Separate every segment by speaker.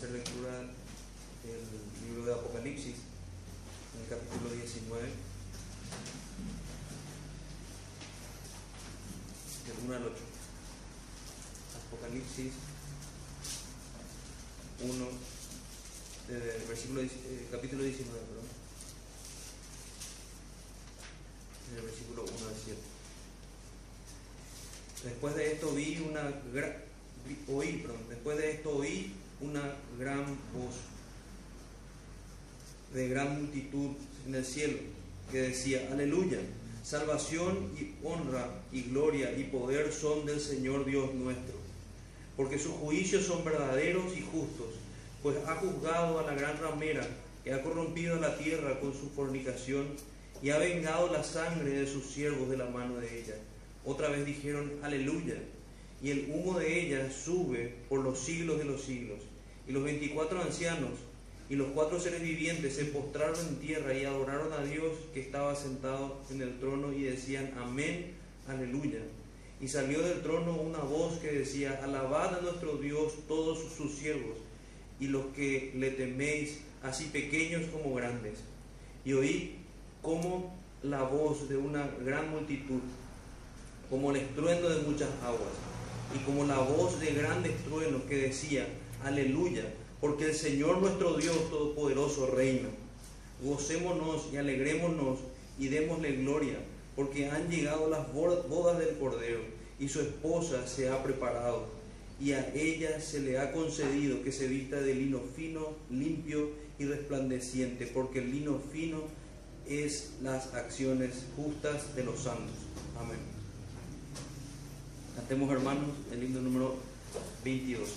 Speaker 1: hacer lectura del libro de Apocalipsis, en el capítulo 19, del 1 al 8. Apocalipsis 1, eh, versículo, eh, capítulo 19, perdón. En el versículo 1 al 7. Después de esto vi una gran, oí, perdón, después de esto oí una gran voz de gran multitud en el cielo que decía, aleluya, salvación y honra y gloria y poder son del Señor Dios nuestro, porque sus juicios son verdaderos y justos, pues ha juzgado a la gran ramera que ha corrompido la tierra con su fornicación y ha vengado la sangre de sus siervos de la mano de ella. Otra vez dijeron, aleluya, y el humo de ella sube por los siglos de los siglos. Y los veinticuatro ancianos y los cuatro seres vivientes se postraron en tierra y adoraron a Dios que estaba sentado en el trono y decían, amén, aleluya. Y salió del trono una voz que decía, alabad a nuestro Dios todos sus siervos y los que le teméis, así pequeños como grandes. Y oí como la voz de una gran multitud, como el estruendo de muchas aguas, y como la voz de grandes truenos que decía, aleluya, porque el Señor nuestro Dios Todopoderoso reina. Gocémonos y alegrémonos y démosle gloria, porque han llegado las bo- bodas del Cordero, y su esposa se ha preparado, y a ella se le ha concedido que se vista de lino fino, limpio y resplandeciente, porque el lino fino es las acciones justas de los santos. Amén. Cantemos hermanos el himno número 22.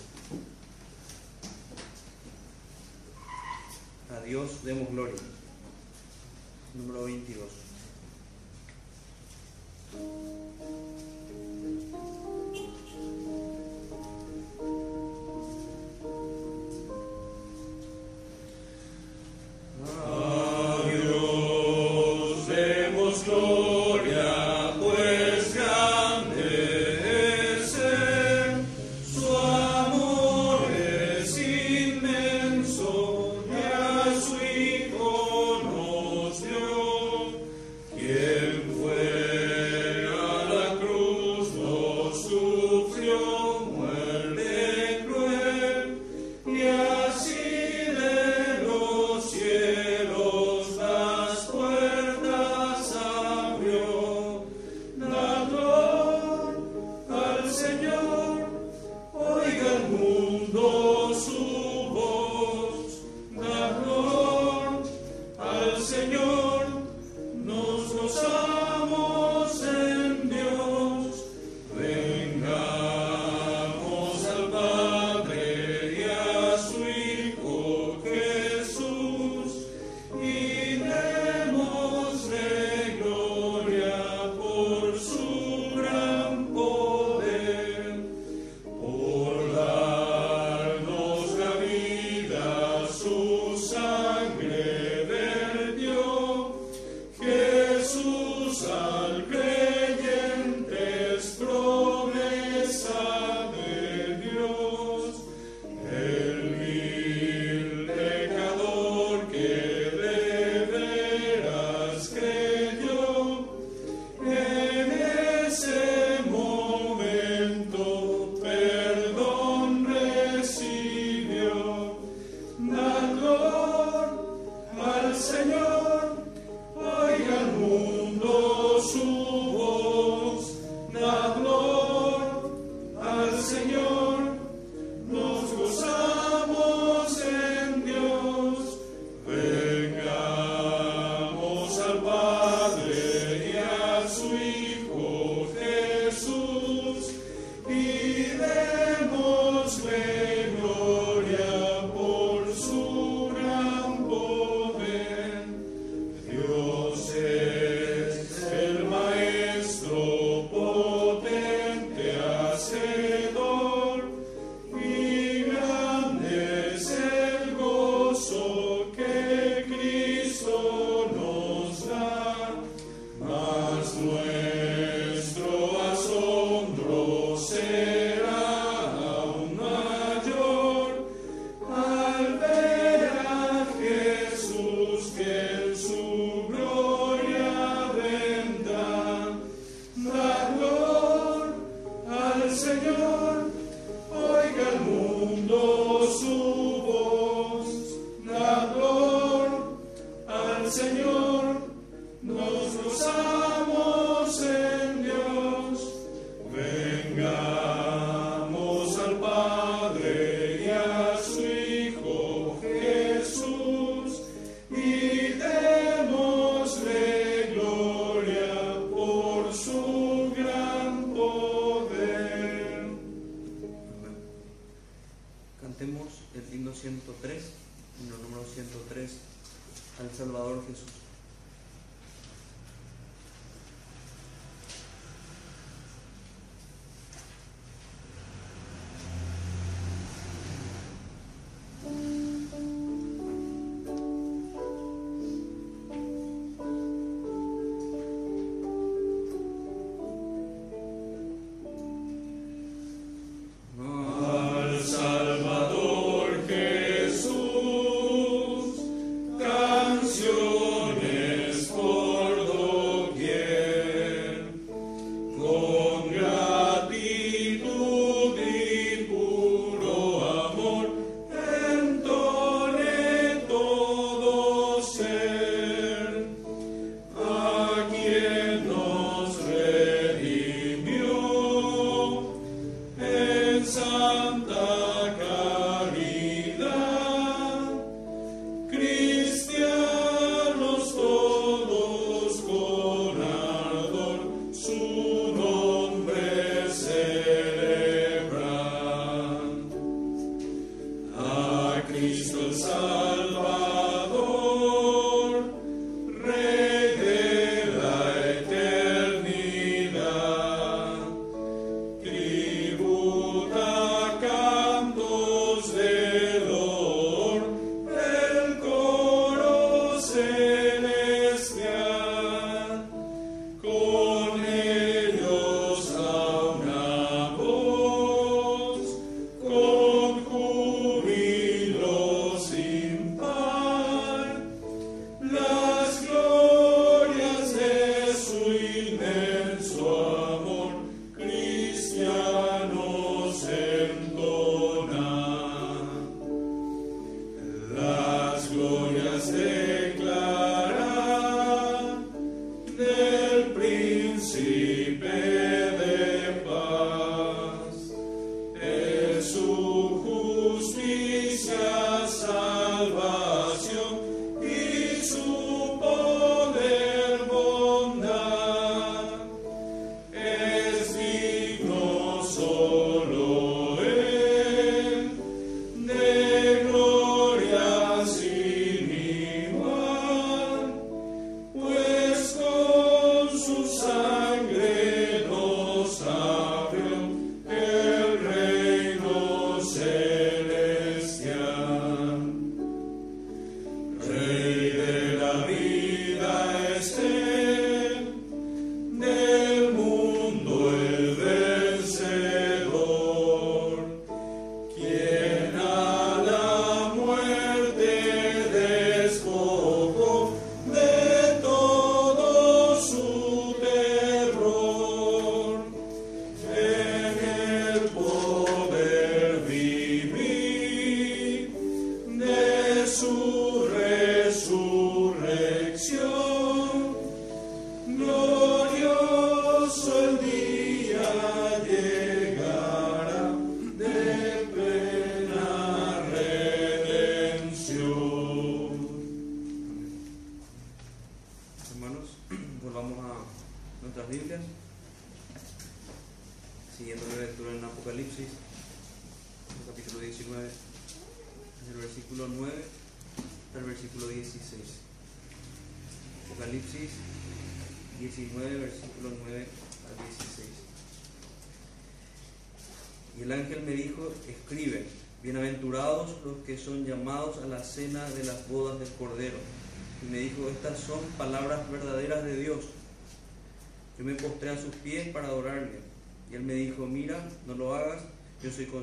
Speaker 1: A Dios demos gloria. Número 22.
Speaker 2: A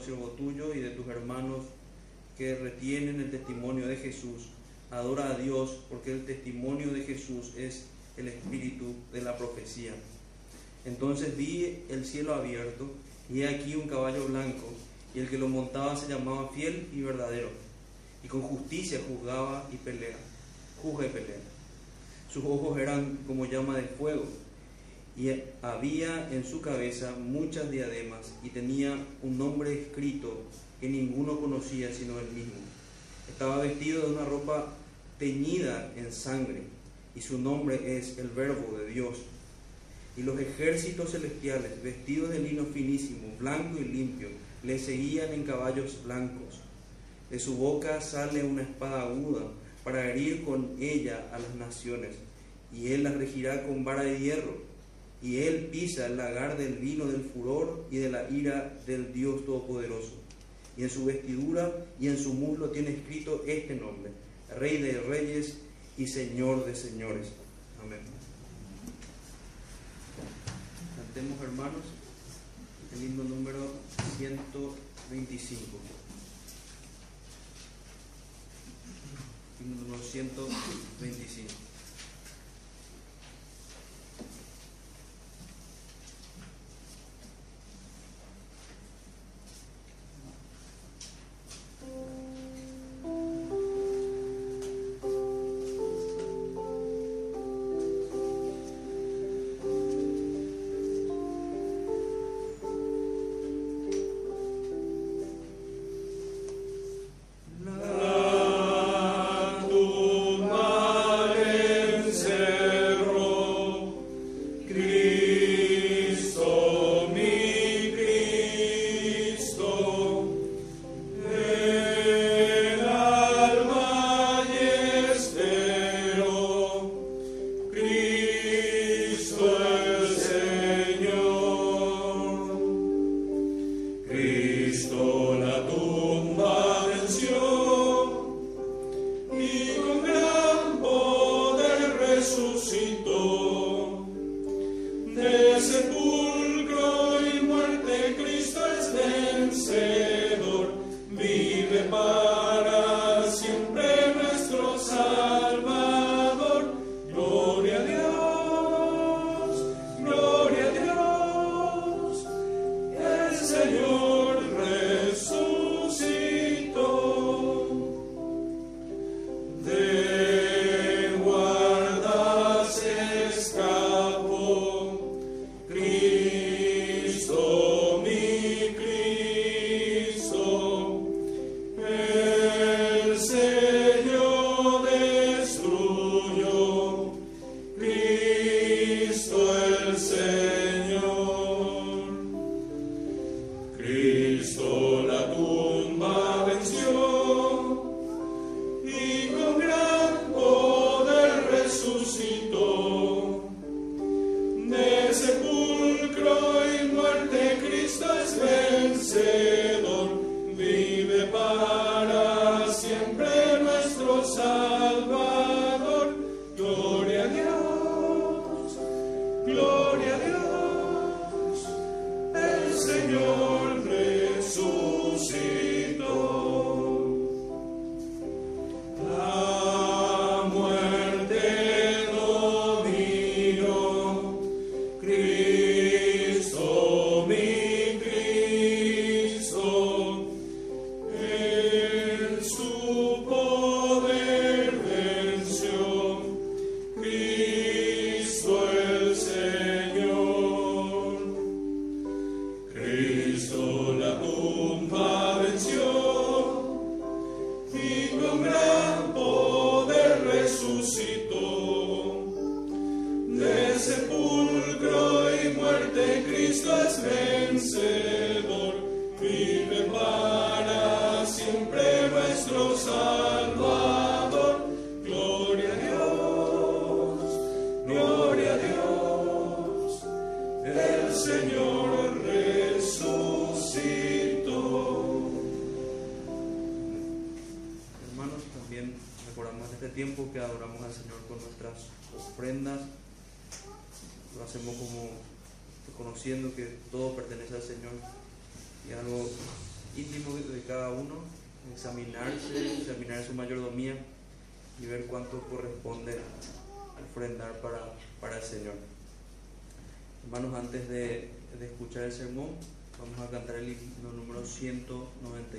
Speaker 1: yo soy consiervo tuyo y de tus hermanos que retienen el testimonio de Jesús. Adora a Dios porque el testimonio de Jesús es el espíritu de la profecía. Entonces vi el cielo abierto y he aquí un caballo blanco
Speaker 2: y el que lo montaba se llamaba fiel y verdadero, y con justicia juzgaba y pelea, juzga y pelea. Sus ojos eran como llama de fuego, y había en su cabeza muchas diademas, y tenía un nombre escrito que ninguno conocía sino él mismo. Estaba vestido de una ropa teñida en sangre, y su nombre es el Verbo de Dios. Y los ejércitos celestiales, vestidos de lino finísimo, blanco y limpio, le seguían en caballos blancos. De su boca sale una espada aguda para herir con ella a las naciones, y él las regirá con vara de hierro, y él pisa el lagar del vino del furor y de la ira del Dios Todopoderoso. Y en su vestidura y en su muslo tiene escrito este nombre, Rey de Reyes y Señor de Señores. Amén. Cantemos hermanos el himno número 125. Himno número 125.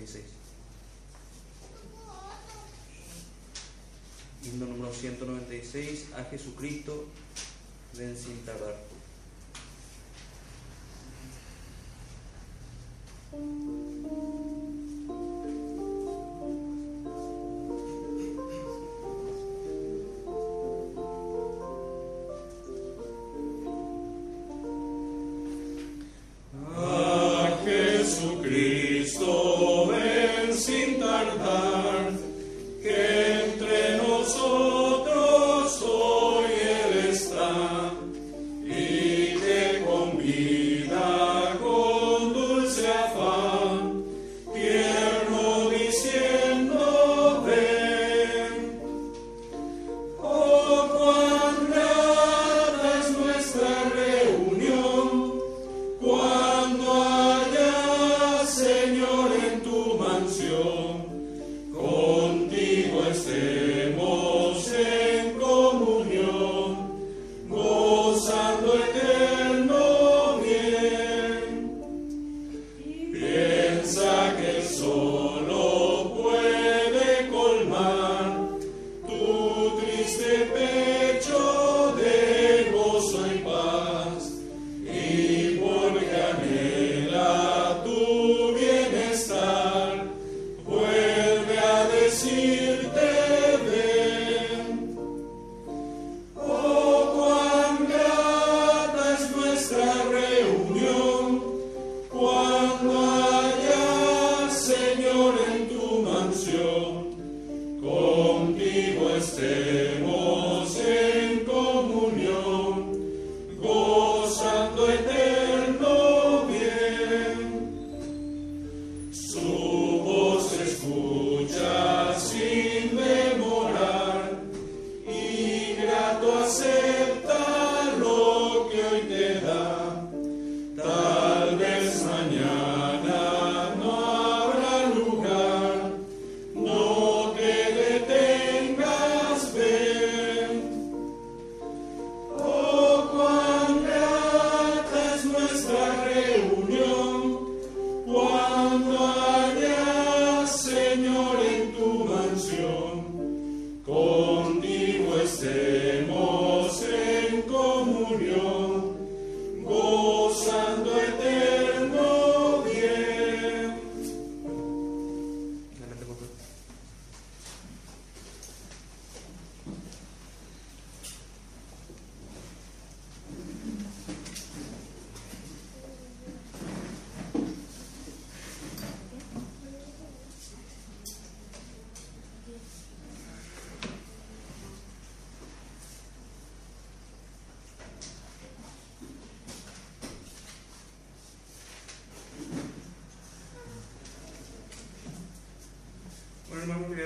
Speaker 2: 196. Himno número 196, a Jesucristo, ven sin.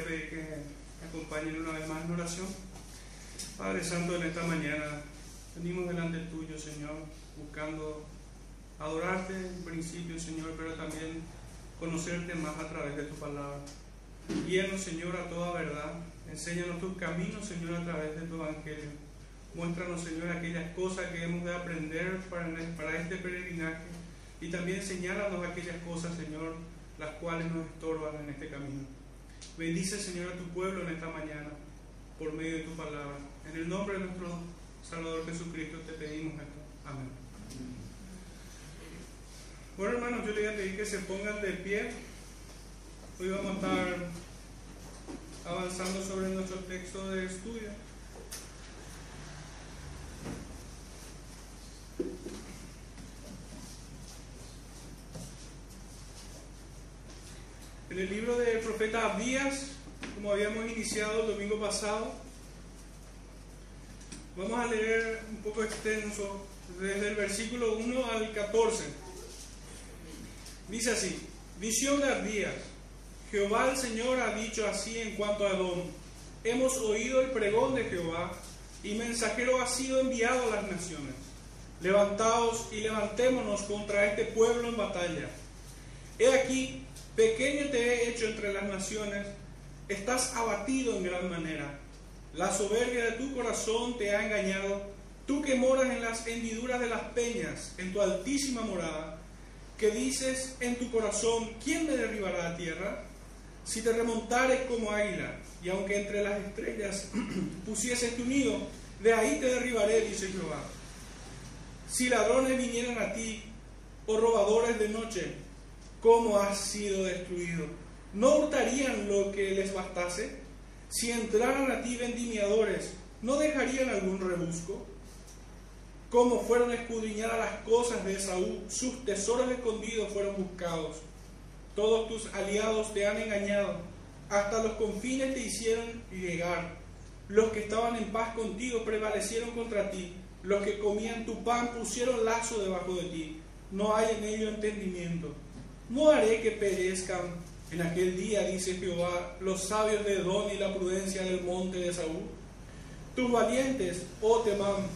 Speaker 3: Pedir que acompañen una vez más en oración. Padre Santo, en esta mañana venimos delante tuyo, Señor, buscando adorarte en principio, Señor, pero también conocerte más a través de tu palabra. Guíanos, Señor, a toda verdad. Enséñanos tus caminos, Señor, a través de tu evangelio. Muéstranos, Señor, aquellas cosas que hemos de aprender para, para este peregrinaje. Y también señálanos aquellas cosas, Señor, las cuales nos estorban en este camino. Bendice, Señor, a tu pueblo en esta mañana por medio de tu palabra. En el nombre de nuestro Salvador Jesucristo te pedimos esto. Amén. Bueno, hermanos, yo les voy a pedir que se pongan de pie. Hoy vamos a estar avanzando sobre nuestro texto de estudio. En el libro del profeta Abdías, como habíamos iniciado el domingo pasado, vamos a leer un poco extenso desde el versículo 1 al 14. Dice así, visión de Abdías. Jehová el Señor ha dicho así en cuanto a Edom. Hemos oído el pregón de Jehová y mensajero ha sido enviado a las naciones. Levantaos y levantémonos contra este pueblo en batalla. He aquí, pequeño te he hecho entre las naciones, estás abatido en gran manera. La soberbia de tu corazón te ha engañado, tú que moras en las hendiduras de las peñas, en tu altísima morada. que dices en tu corazón, ¿quién me derribará a tierra? Si te remontares como águila, y aunque entre las estrellas pusieses tu nido, de ahí te derribaré, dice Jehová. Si ladrones vinieran a ti, o robadores de noche, ¿cómo has sido destruido? ¿No hurtarían lo que les bastase? Si entraran a ti vendimiadores, ¿no dejarían algún rebusco? Como fueron escudriñadas las cosas de Saúl, sus tesoros escondidos fueron buscados. Todos tus aliados te han engañado, hasta los confines te hicieron llegar. Los que estaban en paz contigo prevalecieron contra ti, los que comían tu pan pusieron lazo debajo de ti. No hay en ello entendimiento. No haré que perezcan en aquel día, dice Jehová, los sabios de Edom y la prudencia del monte de Saúl. Tus valientes, oh Temán,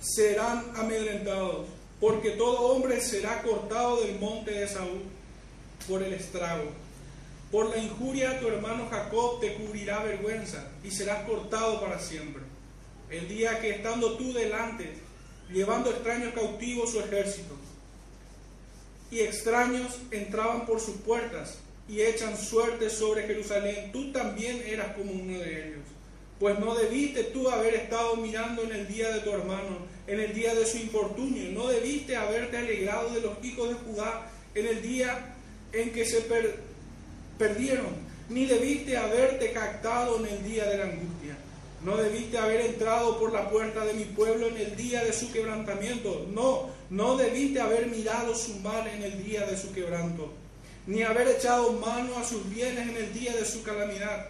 Speaker 3: serán amedrentados, porque todo hombre será cortado del monte de Saúl por el estrago. Por la injuria a tu hermano Jacob te cubrirá vergüenza y serás cortado para siempre. El día que estando tú delante, llevando extraños cautivos su ejército, y extraños entraban por sus puertas y echan suerte sobre Jerusalén, tú también eras como uno de ellos. Pues no debiste tú haber estado mirando en el día de tu hermano, en el día de su infortunio, no debiste haberte alegrado de los hijos de Judá en el día en que se perdieron, ni debiste haberte captado en el día de la angustia. No debiste haber entrado por la puerta de mi pueblo en el día de su quebrantamiento. No, no debiste haber mirado su mal en el día de su quebranto, ni haber echado mano a sus bienes en el día de su calamidad.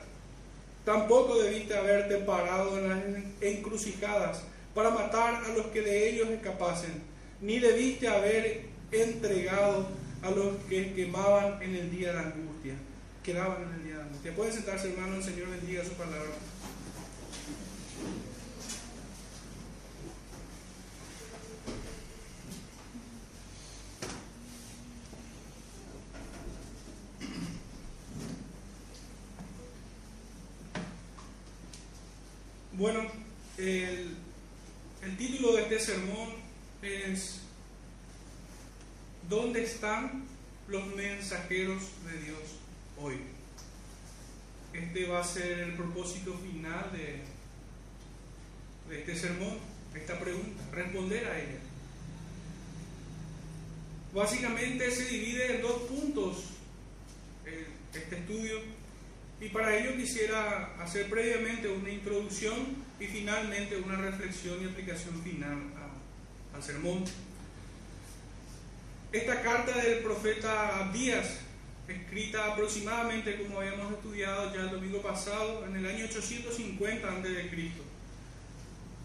Speaker 3: Tampoco debiste haberte parado en las encrucijadas para matar a los que de ellos escapasen, ni debiste haber entregado a los que quemaban en el día de la angustia, quedaban en el día de la angustia. Pueden sentarse, hermano, el Señor bendiga su palabra. Bueno, el, título de este sermón es ¿Dónde están los mensajeros de Dios hoy? Este va a ser el propósito final de, de este sermón, esta pregunta, responder a ella. Básicamente se divide en dos puntos este estudio y para ello quisiera hacer previamente una introducción y finalmente una reflexión y aplicación final al sermón. Esta carta del profeta Abdías, escrita aproximadamente como habíamos estudiado ya el domingo pasado, en el año 850 a.C.,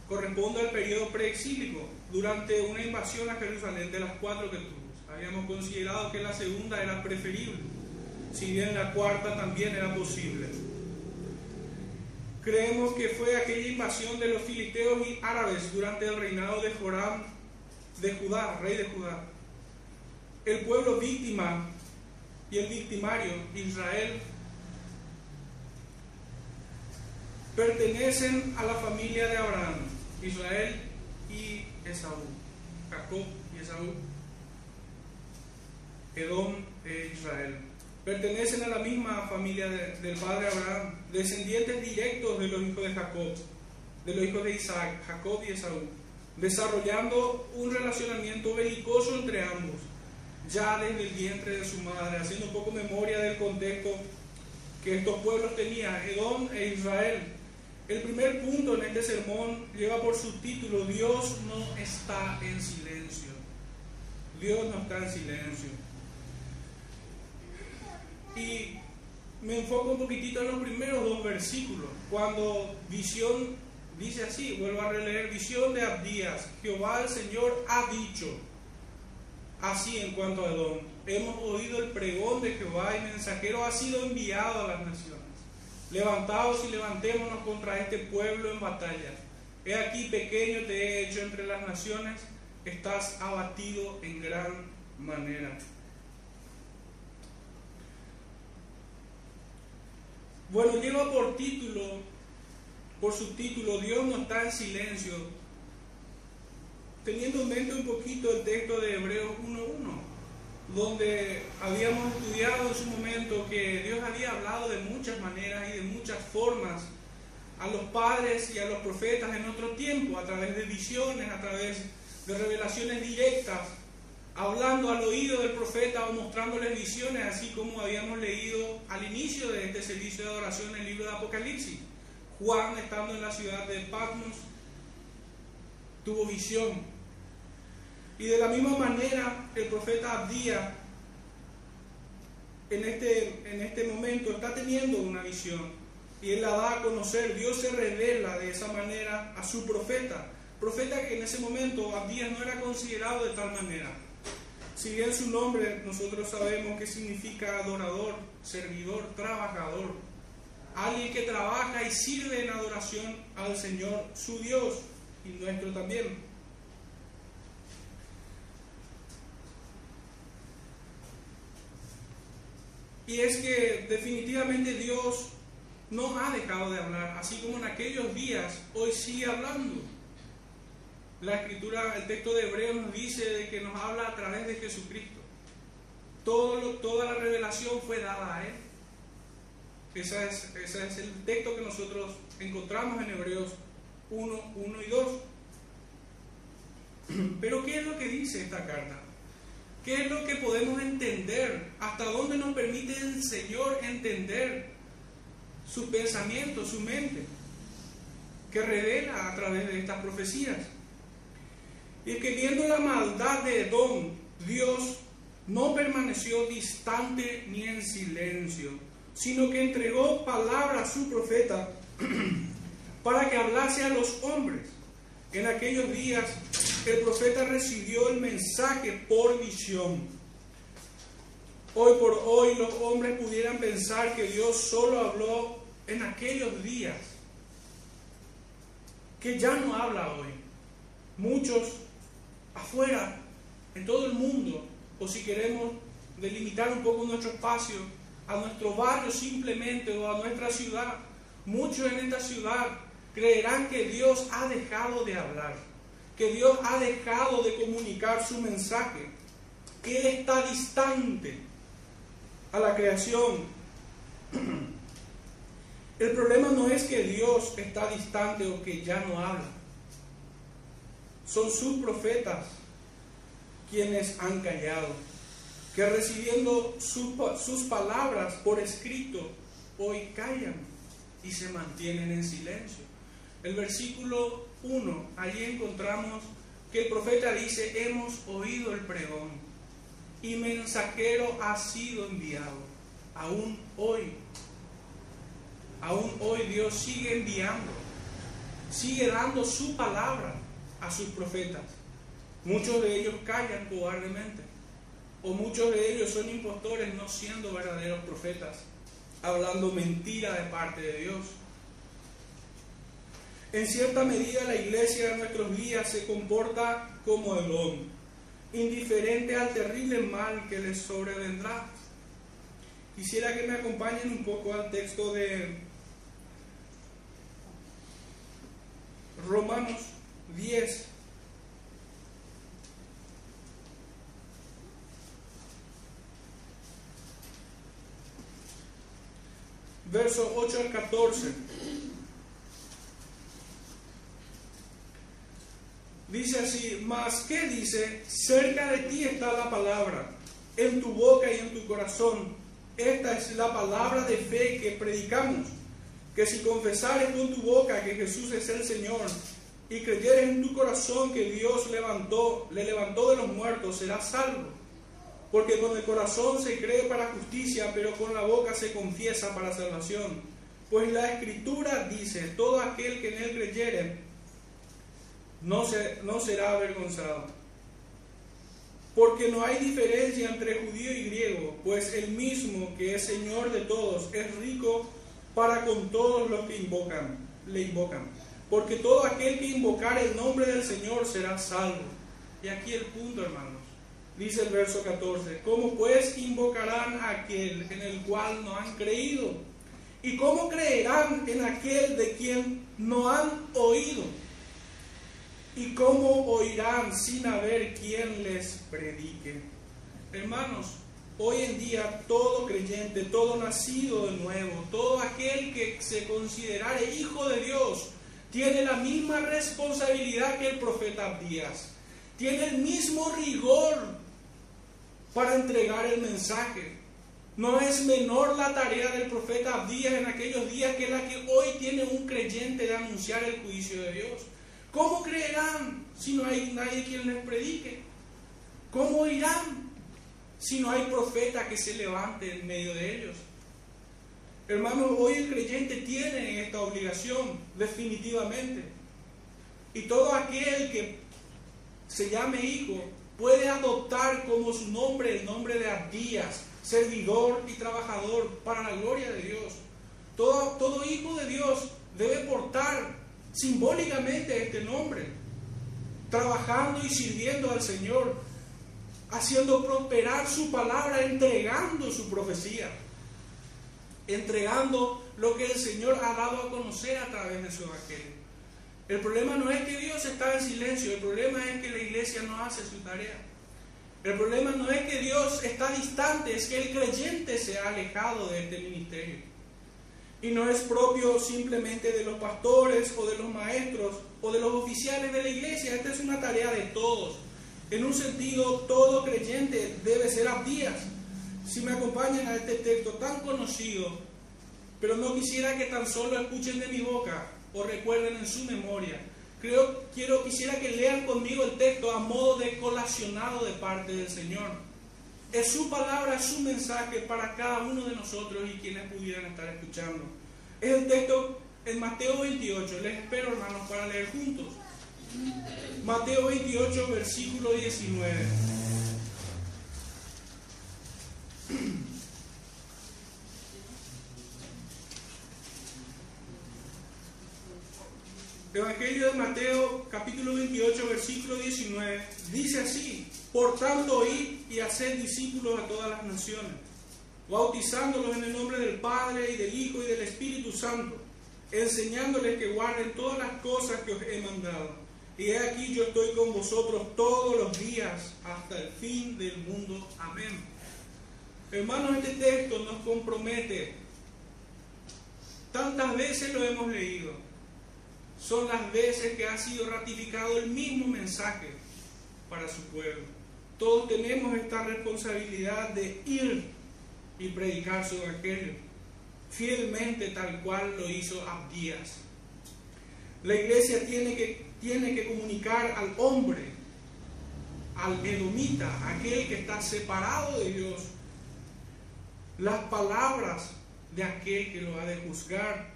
Speaker 3: corresponde al periodo preexílico, durante una invasión a Jerusalén de las cuatro que tuvo. Habíamos considerado que la segunda era preferible si bien la cuarta también era posible. Creemos que fue aquella invasión de los filisteos y árabes durante el reinado de Joram de Judá, rey de Judá. El pueblo víctima y el victimario, Israel, pertenecen a la familia de Abraham, Israel y Esaú, Jacob y Esaú, Edom e Israel pertenecen a la misma familia del padre Abraham, descendientes directos de los hijos de Jacob, de los hijos de Isaac, Jacob y Esaú, desarrollando un relacionamiento belicoso entre ambos, ya desde el vientre de su madre, haciendo un poco memoria del contexto que estos pueblos tenían, Edom e Israel. El primer punto en este sermón lleva por subtítulo, Dios no está en silencio. Dios no está en silencio. Y me enfoco un poquitito en los primeros dos versículos, cuando visión dice así, vuelvo a releer, visión de Abdías, Jehová el Señor ha dicho, así en cuanto a Edom, hemos oído el pregón de Jehová y mensajero ha sido enviado a las naciones. Levantaos y levantémonos contra este pueblo en batalla. He aquí pequeño te he hecho entre las naciones, estás abatido en gran manera. Bueno, lleva por título, por subtítulo, Dios no está en silencio, teniendo en mente un poquito el texto de Hebreos 1.1, donde habíamos estudiado en su momento que Dios había hablado de muchas maneras y de muchas formas a los padres y a los profetas en otro tiempo, a través de visiones, a través de revelaciones directas, hablando al oído del profeta o mostrándoles visiones, así como habíamos leído al inicio de este servicio de adoración en el libro de Apocalipsis. Juan, estando en la ciudad de Patmos, tuvo visión. Y de la misma manera, el profeta Abdía, en este, en este momento, está teniendo una visión. Y él la da a conocer. Dios se revela de esa manera a su profeta. Profeta que en ese momento Abdías no era considerado de tal manera. Si bien su nombre nosotros sabemos que significa adorador, servidor, trabajador, alguien que trabaja y sirve en adoración al Señor, su Dios y nuestro también. Y es que definitivamente Dios no ha dejado de hablar, así como en aquellos días, hoy sigue hablando. La escritura, el texto de Hebreos nos dice de que nos habla a través de Jesucristo. Toda la revelación fue dada a Él. Ese es, el texto que nosotros encontramos en Hebreos 1, 1 y 2. Pero ¿qué es lo que dice esta carta? ¿Qué es lo que podemos entender? ¿Hasta dónde nos permite el Señor entender su pensamiento, su mente? Que revela a través de estas profecías. Y que viendo la maldad de Edom, Dios no permaneció distante ni en silencio, sino que entregó palabra a su profeta para que hablase a los hombres. En aquellos días el profeta recibió el mensaje por visión. Hoy por hoy los hombres pudieran pensar que Dios solo habló en aquellos días, que ya no habla hoy. Muchos afuera, en todo el mundo, o si queremos delimitar un poco nuestro espacio, a nuestro barrio simplemente o a nuestra ciudad, muchos en esta ciudad creerán que Dios ha dejado de hablar, que Dios ha dejado de comunicar su mensaje, que Él está distante a la creación. El problema no es que Dios está distante o que ya no habla. Son sus profetas quienes han callado, que recibiendo sus palabras por escrito, hoy callan y se mantienen en silencio. El versículo 1, allí encontramos que el profeta dice, hemos oído el pregón y mensajero ha sido enviado. Aún hoy, aún hoy Dios sigue enviando, sigue dando su palabra a sus profetas. Muchos de ellos callan cobardemente, o muchos de ellos son impostores no siendo verdaderos profetas, hablando mentira de parte de Dios. En cierta medida la iglesia de nuestros días se comporta como el hombre, indiferente al terrible mal que les sobrevendrá. Quisiera que me acompañen un poco al texto de Romanos 10. Verso 8 al 14. Dice así, mas ¿qué dice? Cerca de ti está la palabra, en tu boca y en tu corazón. Esta es la palabra de fe que predicamos, que si confesares con tu boca que Jesús es el Señor y creyeres en tu corazón que Dios levantó, le levantó de los muertos, serás salvo. Porque con el corazón se cree para justicia, pero con la boca se confiesa para salvación. Pues la escritura dice, todo aquel que en él creyere, no, no será avergonzado. Porque no hay diferencia entre judío y griego, pues el mismo que es Señor de todos es rico para con todos los que invocan, le invocan. Porque todo aquel que invocar el nombre del Señor será salvo. Y aquí el punto, hermanos. Dice el verso 14, ¿cómo pues invocarán a aquel en el cual no han creído? ¿Y cómo creerán en aquel de quien no han oído? ¿Y cómo oirán sin haber quien les predique? Hermanos, hoy en día todo creyente, todo nacido de nuevo, todo aquel que se considerare hijo de Dios, tiene la misma responsabilidad que el profeta Abdías. Tiene el mismo rigor para entregar el mensaje. No es menor la tarea del profeta Abdías en aquellos días que la que hoy tiene un creyente de anunciar el juicio de Dios. ¿Cómo creerán si no hay nadie quien les predique? ¿Cómo irán si no hay profeta que se levante en medio de ellos? Hermanos, hoy el creyente tiene esta obligación, definitivamente. Y todo aquel que se llame hijo puede adoptar como su nombre el nombre de Abdías, servidor y trabajador para la gloria de Dios. Todo, todo hijo de Dios debe portar simbólicamente este nombre, trabajando y sirviendo al Señor, haciendo prosperar su palabra, entregando su profecía, entregando lo que el Señor ha dado a conocer a través de su evangelio. El problema no es que Dios está en silencio, el problema es que la iglesia no hace su tarea. El problema no es que Dios está distante, es que el creyente se ha alejado de este ministerio. Y no es propio simplemente de los pastores o de los maestros o de los oficiales de la iglesia, esta es una tarea de todos. En un sentido, todo creyente debe ser abdías. Si me acompañan a este texto tan conocido, pero no quisiera que tan solo escuchen de mi boca o recuerden en su memoria. Creo, quiero, quisiera que lean conmigo el texto a modo de colacionado de parte del Señor. Es su palabra, es su mensaje para cada uno de nosotros y quienes pudieran estar escuchando. Es el texto en Mateo 28. Les espero, hermanos, para leer juntos. Mateo 28, versículo 19. Evangelio de Mateo, capítulo 28, versículo 19, dice así, por tanto oíd y haced discípulos a todas las naciones, bautizándolos en el nombre del Padre y del Hijo y del Espíritu Santo, enseñándoles que guarden todas las cosas que os he mandado. Y he aquí yo estoy con vosotros todos los días hasta el fin del mundo. Amén. Hermanos, este texto nos compromete. Tantas veces lo hemos leído. Son las veces que ha sido ratificado el mismo mensaje para su pueblo. Todos tenemos esta responsabilidad de ir y predicar su evangelio fielmente tal cual lo hizo Abdías. La iglesia tiene que, tiene que comunicar al hombre, al edomita, aquel que está separado de Dios, las palabras de aquel que lo ha de juzgar.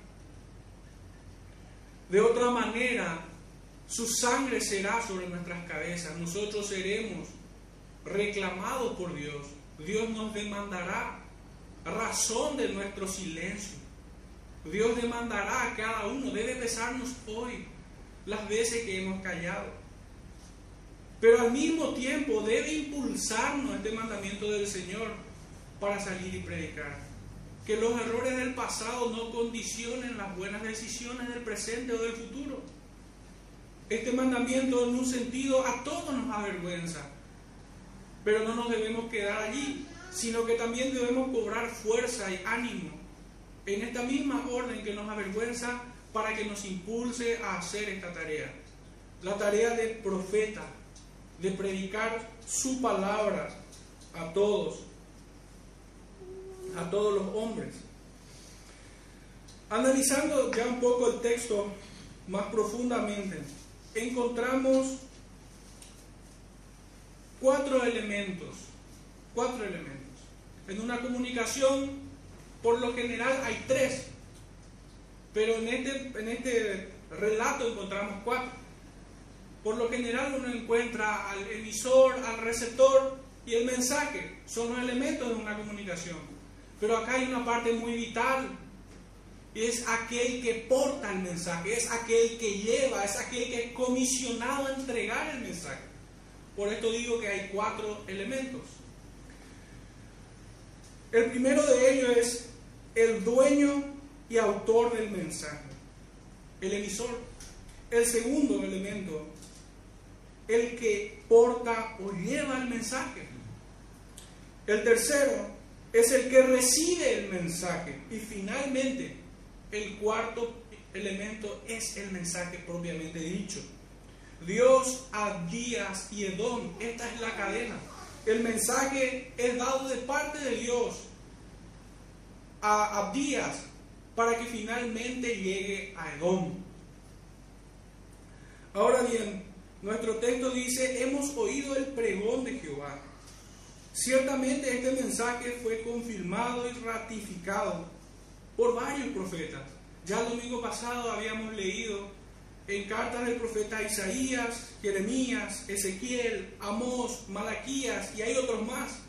Speaker 3: De otra manera, su sangre será sobre nuestras cabezas. Nosotros seremos reclamados por Dios. Dios nos demandará razón de nuestro silencio. Dios demandará a cada uno, debe pesarnos hoy las veces que hemos callado. Pero al mismo tiempo debe impulsarnos este mandamiento del Señor para salir y predicar. Que los errores del pasado no condicionen las buenas decisiones del presente o del futuro. Este mandamiento en un sentido a todos nos avergüenza, pero no nos debemos quedar allí, sino que también debemos cobrar fuerza y ánimo en esta misma orden que nos avergüenza para que nos impulse a hacer esta tarea. La tarea de profeta, de predicar su palabra a todos, a todos los hombres. Analizando ya un poco el texto más profundamente, encontramos cuatro elementos, cuatro elementos. En una comunicación, por lo general hay tres, pero en este, en este relato encontramos cuatro. Por lo general uno encuentra al emisor, al receptor y el mensaje. Son los elementos de una comunicación. Pero acá hay una parte muy vital. Es aquel que porta el mensaje, es aquel que lleva, es aquel que es comisionado a entregar el mensaje. Por esto digo que hay cuatro elementos. El primero de ellos es el dueño y autor del mensaje, el emisor. El segundo elemento, el que porta o lleva el mensaje. El tercero es el que recibe el mensaje. Y finalmente, el cuarto elemento es el mensaje propiamente dicho. Dios, Abdías y Edom, esta es la cadena. El mensaje es dado de parte de Dios a Abdías para que finalmente llegue a Edom. Ahora bien, nuestro texto dice, hemos oído el pregón de Jehová. Ciertamente este mensaje fue confirmado y ratificado por varios profetas. Ya el domingo pasado habíamos leído en cartas del profeta Isaías, Jeremías, Ezequiel, Amós, Malaquías y hay otros más,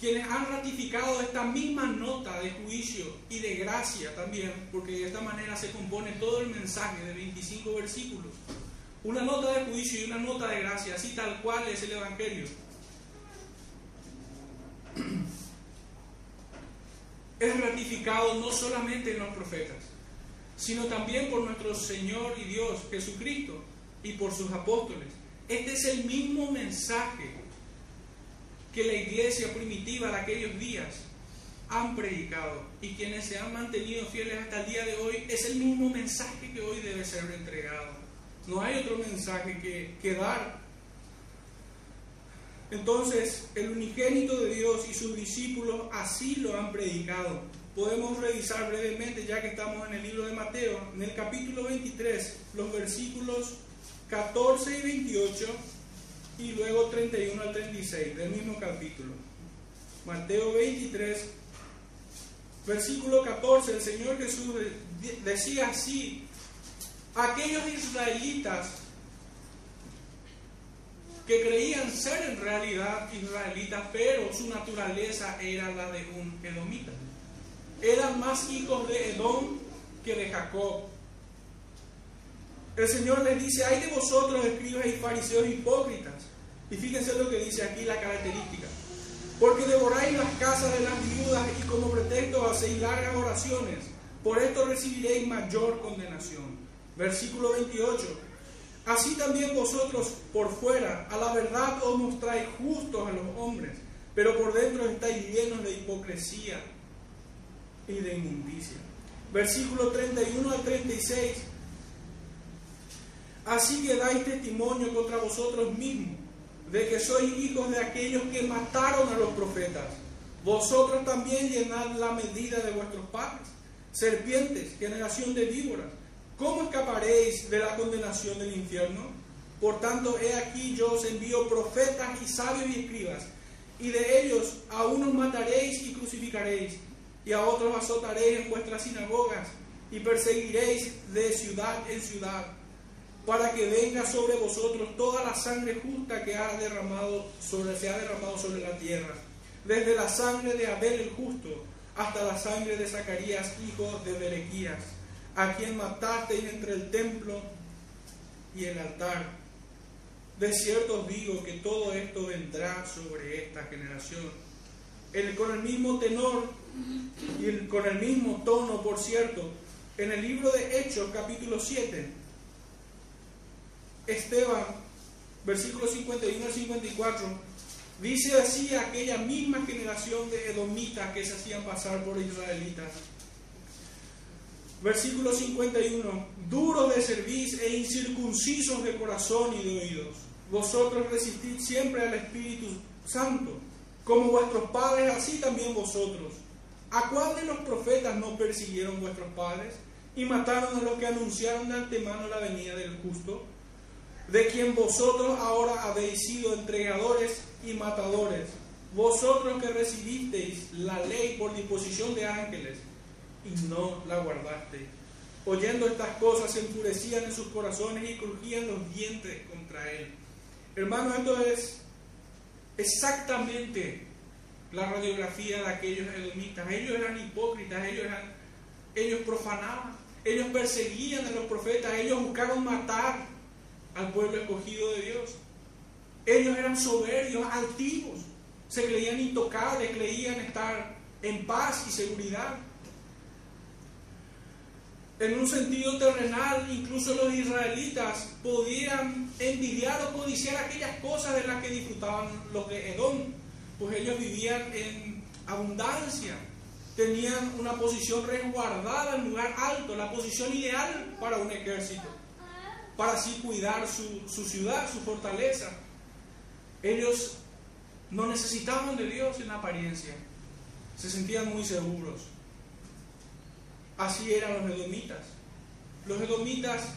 Speaker 3: quienes han ratificado esta misma nota de juicio y de gracia también, porque de esta manera se compone todo el mensaje de 25 versículos. Una nota de juicio y una nota de gracia, así tal cual es el Evangelio. Es ratificado no solamente en los profetas, sino también por nuestro Señor y Dios Jesucristo y por sus apóstoles. Este es el mismo mensaje que la iglesia primitiva de aquellos días han predicado y quienes se han mantenido fieles hasta el día de hoy, es el mismo mensaje que hoy debe ser entregado. No hay otro mensaje que, que dar. Entonces, el unigénito de Dios y sus discípulos así lo han predicado podemos revisar brevemente, ya que estamos en el libro de Mateo, en el capítulo 23, los versículos 14 y 28 y luego 31 al 36 del mismo capítulo. Mateo 23, versículo 14, el Señor Jesús decía así, aquellos israelitas que creían ser en realidad israelitas, pero su naturaleza era la de un edomita eran más hijos de Edom que de Jacob. El Señor les dice, hay de vosotros escribas y fariseos hipócritas. Y fíjense lo que dice aquí la característica. Porque devoráis las casas de las viudas y como pretexto hacéis largas oraciones. Por esto recibiréis mayor condenación. Versículo 28. Así también vosotros por fuera a la verdad os mostráis justos a los hombres, pero por dentro estáis llenos de hipocresía y de inmundicia. Versículo 31 al 36. Así que dais testimonio contra vosotros mismos de que sois hijos de aquellos que mataron a los profetas. Vosotros también llenad la medida de vuestros padres. Serpientes, generación de víboras, ¿cómo escaparéis de la condenación del infierno? Por tanto, he aquí yo os envío profetas y sabios y escribas, y de ellos a unos mataréis y crucificaréis y a otros azotaréis en vuestras sinagogas y perseguiréis de ciudad en ciudad, para que venga sobre vosotros toda la sangre justa que ha derramado sobre, se ha derramado sobre la tierra, desde la sangre de Abel el justo hasta la sangre de Zacarías, hijo de Berequías, a quien matasteis entre el templo y el altar. De cierto os digo que todo esto vendrá sobre esta generación. El, con el mismo tenor y con el mismo tono, por cierto, en el libro de Hechos, capítulo 7, Esteban, versículos 51 al 54, dice así aquella misma generación de edomitas que se hacían pasar por israelitas. Versículo 51, duros de cerviz e incircuncisos de corazón y de oídos. Vosotros resistid siempre al Espíritu Santo, como vuestros padres, así también vosotros ¿A cuál de los profetas no persiguieron vuestros padres y mataron a los que anunciaron de antemano la venida del justo? De quien vosotros ahora habéis sido entregadores y matadores, vosotros que recibisteis la ley por disposición de ángeles y no la guardasteis. Oyendo estas cosas se enfurecían en sus corazones y crujían los dientes contra él. Hermano, esto es exactamente la radiografía de aquellos edomitas. Ellos eran hipócritas, ellos, eran, ellos profanaban, ellos perseguían a los profetas, ellos buscaron matar al pueblo escogido de Dios. Ellos eran soberbios, altivos, se creían intocables, creían estar en paz y seguridad. En un sentido terrenal, incluso los israelitas podían envidiar o codiciar aquellas cosas de las que disfrutaban los de Edom pues ellos vivían en abundancia, tenían una posición resguardada en lugar alto, la posición ideal para un ejército, para así cuidar su, su ciudad, su fortaleza. Ellos no necesitaban de Dios en apariencia, se sentían muy seguros. Así eran los edomitas. Los edomitas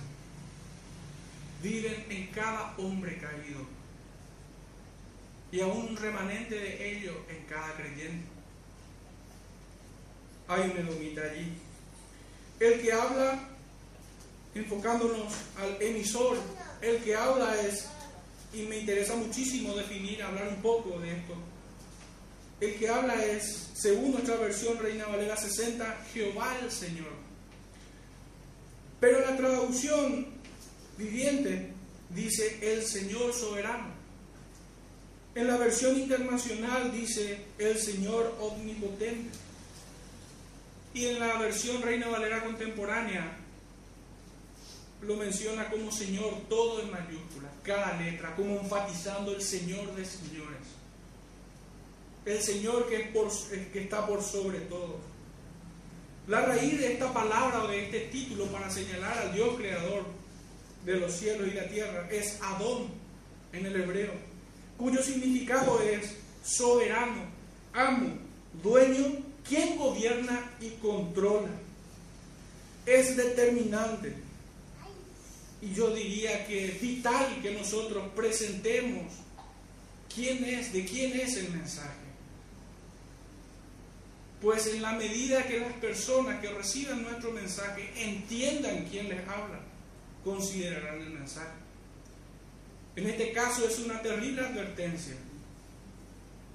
Speaker 3: viven en cada hombre caído y aún un remanente de ello en cada creyente. Hay un edomita allí. El que habla, enfocándonos al emisor, el que habla es, y me interesa muchísimo definir, hablar un poco de esto. El que habla es, según nuestra versión Reina Valera 60, Jehová el Señor. Pero la traducción viviente dice el Señor soberano. En la versión internacional dice el Señor omnipotente. Y en la versión Reina Valera contemporánea lo menciona como Señor todo en mayúsculas, cada letra, como enfatizando el Señor de señores. El Señor por, que está por sobre todo. La raíz de esta palabra o de este título para señalar al Dios creador de los cielos y la tierra es Adón en el hebreo, cuyo significado es soberano, amo, dueño, quien gobierna y controla. Es determinante. Y yo diría que es vital que nosotros presentemos quién es, de quién es el mensaje. Pues en la medida que las personas que reciban nuestro mensaje entiendan quién les habla, considerarán el mensaje. En este caso es una terrible advertencia.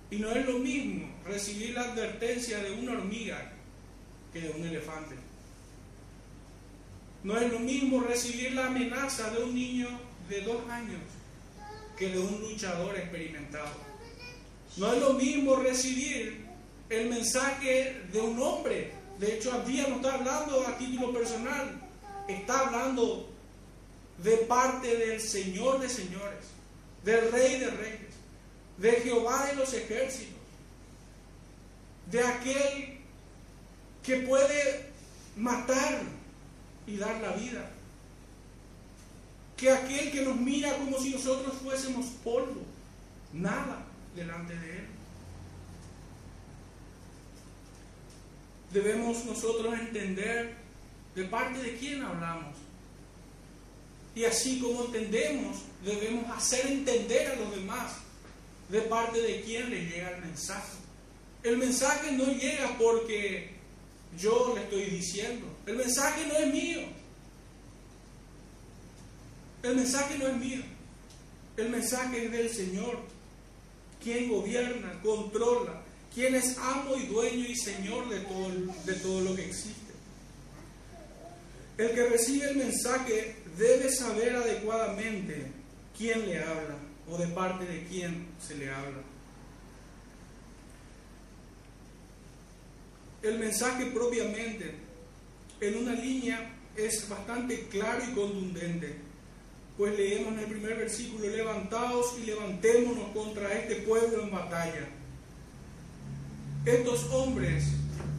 Speaker 3: Y no es lo mismo recibir la advertencia de una hormiga que de un elefante. No es lo mismo recibir la amenaza de un niño de dos años que de un luchador experimentado. No es lo mismo recibir el mensaje de un hombre. De hecho, día no está hablando a título personal, está hablando de parte del Señor de señores, del Rey de reyes, de Jehová de los ejércitos, de aquel que puede matar y dar la vida, que aquel que nos mira como si nosotros fuésemos polvo, nada delante de él. Debemos nosotros entender de parte de quién hablamos y así como entendemos, debemos hacer entender a los demás de parte de quién le llega el mensaje. El mensaje no llega porque yo le estoy diciendo. El mensaje no es mío. El mensaje no es mío. El mensaje es del Señor, quien gobierna, controla, quien es amo y dueño y Señor de todo, de todo lo que existe. El que recibe el mensaje debe saber adecuadamente quién le habla o de parte de quién se le habla. El mensaje propiamente en una línea es bastante claro y contundente, pues leemos en el primer versículo, levantaos y levantémonos contra este pueblo en batalla. Estos hombres,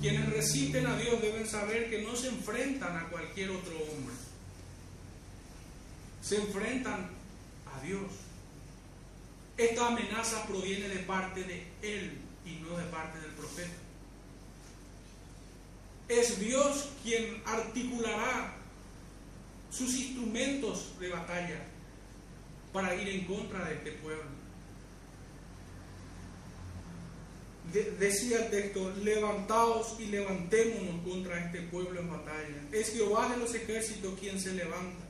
Speaker 3: quienes resisten a Dios, deben saber que no se enfrentan a cualquier otro hombre se enfrentan a Dios. Esta amenaza proviene de parte de Él y no de parte del profeta. Es Dios quien articulará sus instrumentos de batalla para ir en contra de este pueblo. Decía el texto, levantaos y levantémonos contra este pueblo en batalla. Es Jehová de los ejércitos quien se levanta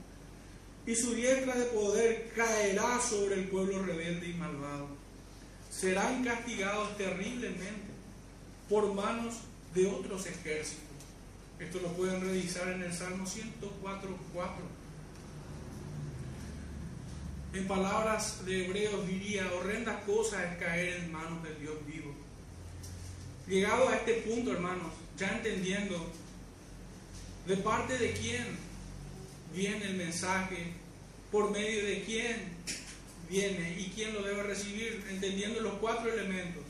Speaker 3: y su diestra de poder caerá sobre el pueblo rebelde y malvado. Serán castigados terriblemente por manos de otros ejércitos. Esto lo pueden revisar en el Salmo 104, 4. En palabras de Hebreos diría, horrenda cosa es caer en manos del Dios vivo. Llegado a este punto, hermanos, ya entendiendo de parte de quién viene el mensaje, por medio de quién viene y quién lo debe recibir, entendiendo los cuatro elementos.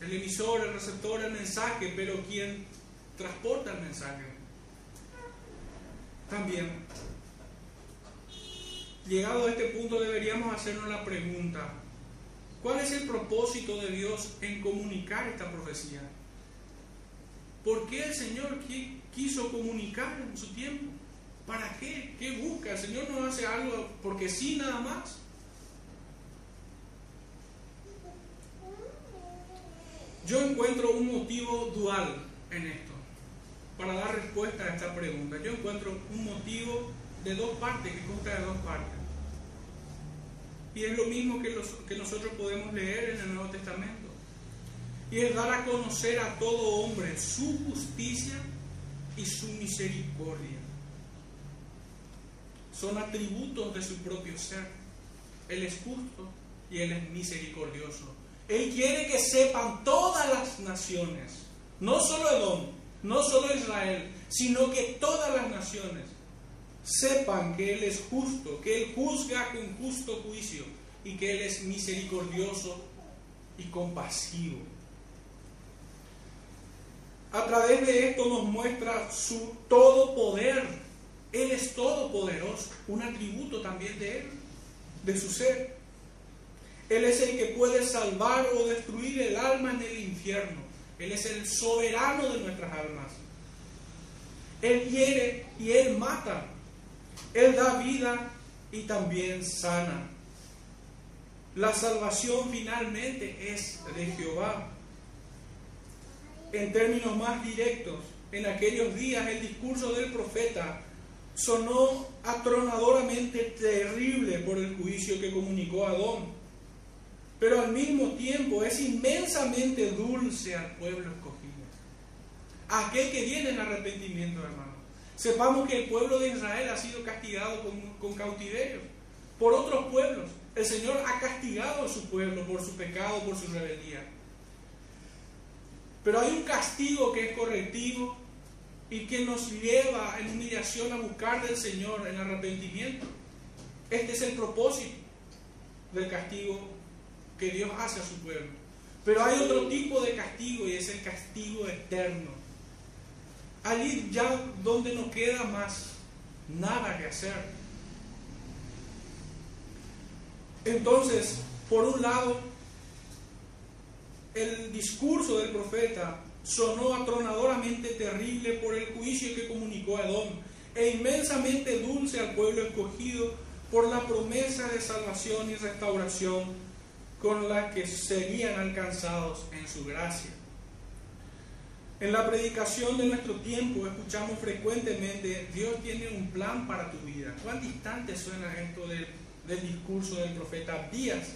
Speaker 3: el emisor, el receptor, el mensaje, pero quien transporta el mensaje. También, llegado a este punto deberíamos hacernos la pregunta, ¿cuál es el propósito de Dios en comunicar esta profecía? ¿Por qué el Señor quiso comunicar en su tiempo? ¿Para qué? ¿Qué busca? El Señor no hace algo porque sí nada más. Yo encuentro un motivo dual en esto para dar respuesta a esta pregunta. Yo encuentro un motivo de dos partes, que consta de dos partes. Y es lo mismo que, los, que nosotros podemos leer en el Nuevo Testamento. Y es dar a conocer a todo hombre su justicia y su misericordia. Son atributos de su propio ser. Él es justo y Él es misericordioso. Él quiere que sepan todas las naciones, no solo Edom, no solo Israel, sino que todas las naciones sepan que Él es justo, que Él juzga con justo juicio y que Él es misericordioso y compasivo. A través de esto nos muestra su todo poder. Él es todopoderoso, un atributo también de Él, de su ser. Él es el que puede salvar o destruir el alma en el infierno. Él es el soberano de nuestras almas. Él hiere y Él mata. Él da vida y también sana. La salvación finalmente es de Jehová. En términos más directos, en aquellos días el discurso del profeta sonó atronadoramente terrible por el juicio que comunicó Adón pero al mismo tiempo es inmensamente dulce al pueblo escogido. Aquel que viene en arrepentimiento, hermano. Sepamos que el pueblo de Israel ha sido castigado con, cautiverio por otros pueblos. El Señor ha castigado a su pueblo por su pecado, por su rebeldía. Pero hay un castigo que es correctivo y que nos lleva en humillación a buscar del Señor en arrepentimiento. Este es el propósito del castigo que Dios hace a su pueblo. Pero hay otro tipo de castigo y es el castigo eterno. Allí ya donde no queda más nada que hacer. Entonces, por un lado, el discurso del profeta sonó atronadoramente terrible por el juicio que comunicó a Edom e inmensamente dulce al pueblo escogido por la promesa de salvación y restauración con la que serían alcanzados en su gracia. En la predicación de nuestro tiempo escuchamos frecuentemente, Dios tiene un plan para tu vida. ¿Cuán distante suena esto del, discurso del profeta Díaz?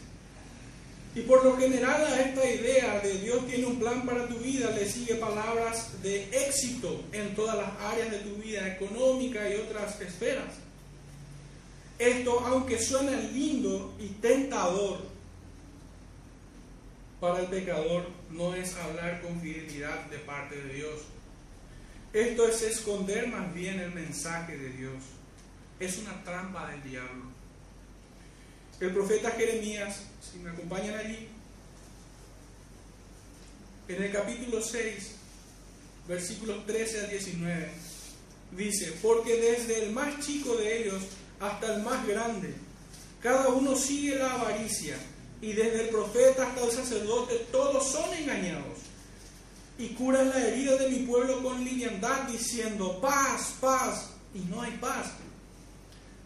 Speaker 3: Y por lo general a esta idea de Dios tiene un plan para tu vida le sigue palabras de éxito en todas las áreas de tu vida económica y otras esferas. Esto, aunque suena lindo y tentador, para el pecador no es hablar con fidelidad de parte de Dios. Esto es esconder más bien el mensaje de Dios. Es una trampa del diablo. El profeta Jeremías, si me acompañan allí, en el capítulo 6, versículos 13 al 19, dice, porque desde el más chico de ellos hasta el más grande, cada uno sigue la avaricia y desde el profeta hasta el sacerdote, todos son engañados. Y curan la herida de mi pueblo con liviandad, diciendo, paz, paz, y no hay paz.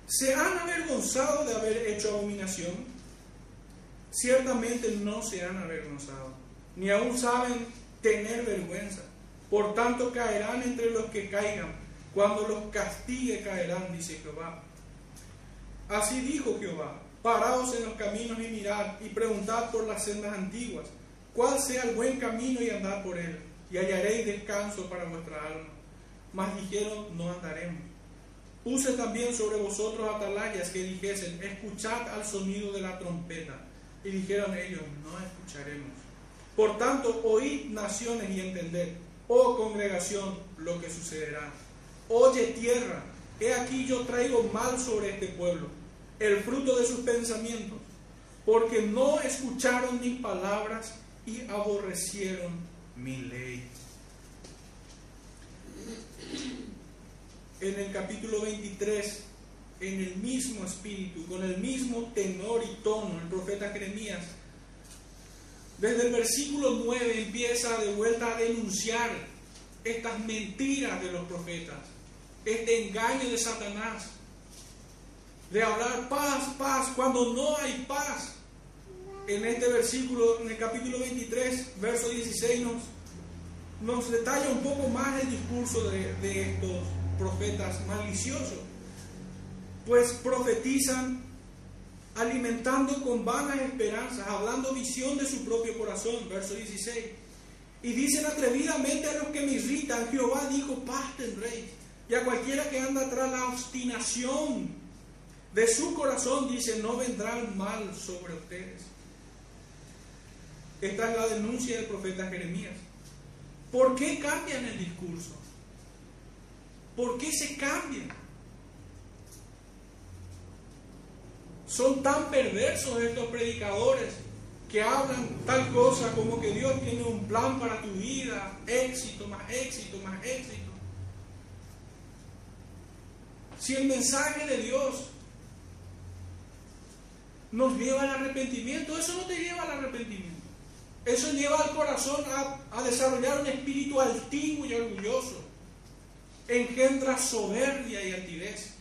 Speaker 3: ¿Se han avergonzado de haber hecho abominación? Ciertamente no se han avergonzado, ni aún saben tener vergüenza. Por tanto caerán entre los que caigan, cuando los castigue caerán, dice Jehová. Así dijo Jehová, Paraos en los caminos y mirad y preguntad por las sendas antiguas, cuál sea el buen camino y andad por él, y hallaréis descanso para vuestra alma. Mas dijeron, no andaremos. Puse también sobre vosotros atalayas que dijesen, escuchad al sonido de la trompeta. Y dijeron ellos, no escucharemos. Por tanto, oíd naciones y entended, oh congregación, lo que sucederá. Oye tierra, he aquí yo traigo mal sobre este pueblo el fruto de sus pensamientos, porque no escucharon mis palabras, y aborrecieron mi ley. En el capítulo 23, en el mismo espíritu, con el mismo tenor y tono, el profeta Jeremías, desde el versículo 9 empieza de vuelta a denunciar estas mentiras de los profetas, este engaño de Satanás, de hablar paz, paz, cuando no hay paz. En este versículo, en el capítulo 23, verso 16, nos, detalla un poco más el discurso de, de estos profetas maliciosos, pues profetizan alimentando con vanas esperanzas, hablando visión de su propio corazón, verso 16. Y dicen atrevidamente a los que me irritan, Jehová dijo, paz tendréis. Y a cualquiera que anda tras la obstinación de su corazón, dice, no vendrá el mal sobre ustedes. Esta es la denuncia del profeta Jeremías. ¿Por qué cambian el discurso? ¿Por qué se cambian? Son tan perversos estos predicadores que hablan tal cosa como que Dios tiene un plan para tu vida, éxito, más éxito, más éxito. Si el mensaje de Dios nos lleva al arrepentimiento, eso no te lleva al arrepentimiento. Eso lleva al corazón a, desarrollar un espíritu altivo y orgulloso. Engendra soberbia y altivez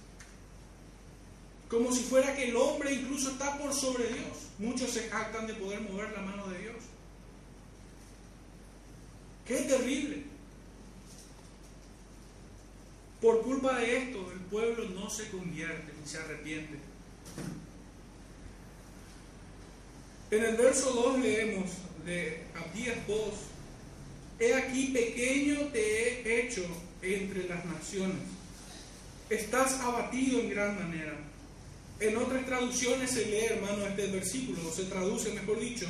Speaker 3: como si fuera que el hombre incluso está por sobre Dios. Muchos se jactan de poder mover la mano de Dios. Qué terrible. Por culpa de esto, el pueblo no se convierte ni se arrepiente. En el verso 2 leemos de Abdías 2, He aquí pequeño te he hecho entre las naciones, estás abatido en gran manera. En otras traducciones se lee, hermano, este versículo, o se traduce, mejor dicho,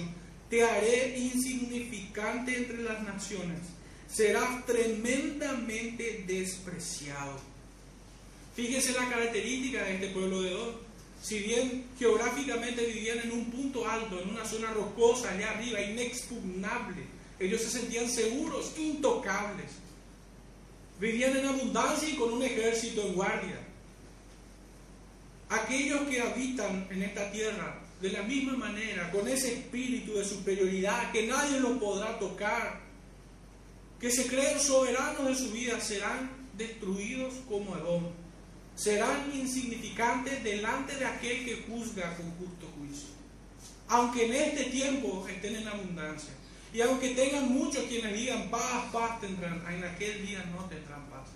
Speaker 3: te haré insignificante entre las naciones, serás tremendamente despreciado. Fíjese la característica de este pueblo de Dor. Si bien geográficamente vivían en un punto alto, en una zona rocosa allá arriba, inexpugnable, ellos se sentían seguros, intocables. Vivían en abundancia y con un ejército en guardia. Aquellos que habitan en esta tierra de la misma manera, con ese espíritu de superioridad que nadie los podrá tocar, que se creen soberanos de su vida, serán destruidos como Edom. Serán insignificantes delante de aquel que juzga con justo juicio. Aunque en este tiempo estén en abundancia. Y aunque tengan muchos quienes digan paz, paz tendrán, en aquel día no tendrán paz.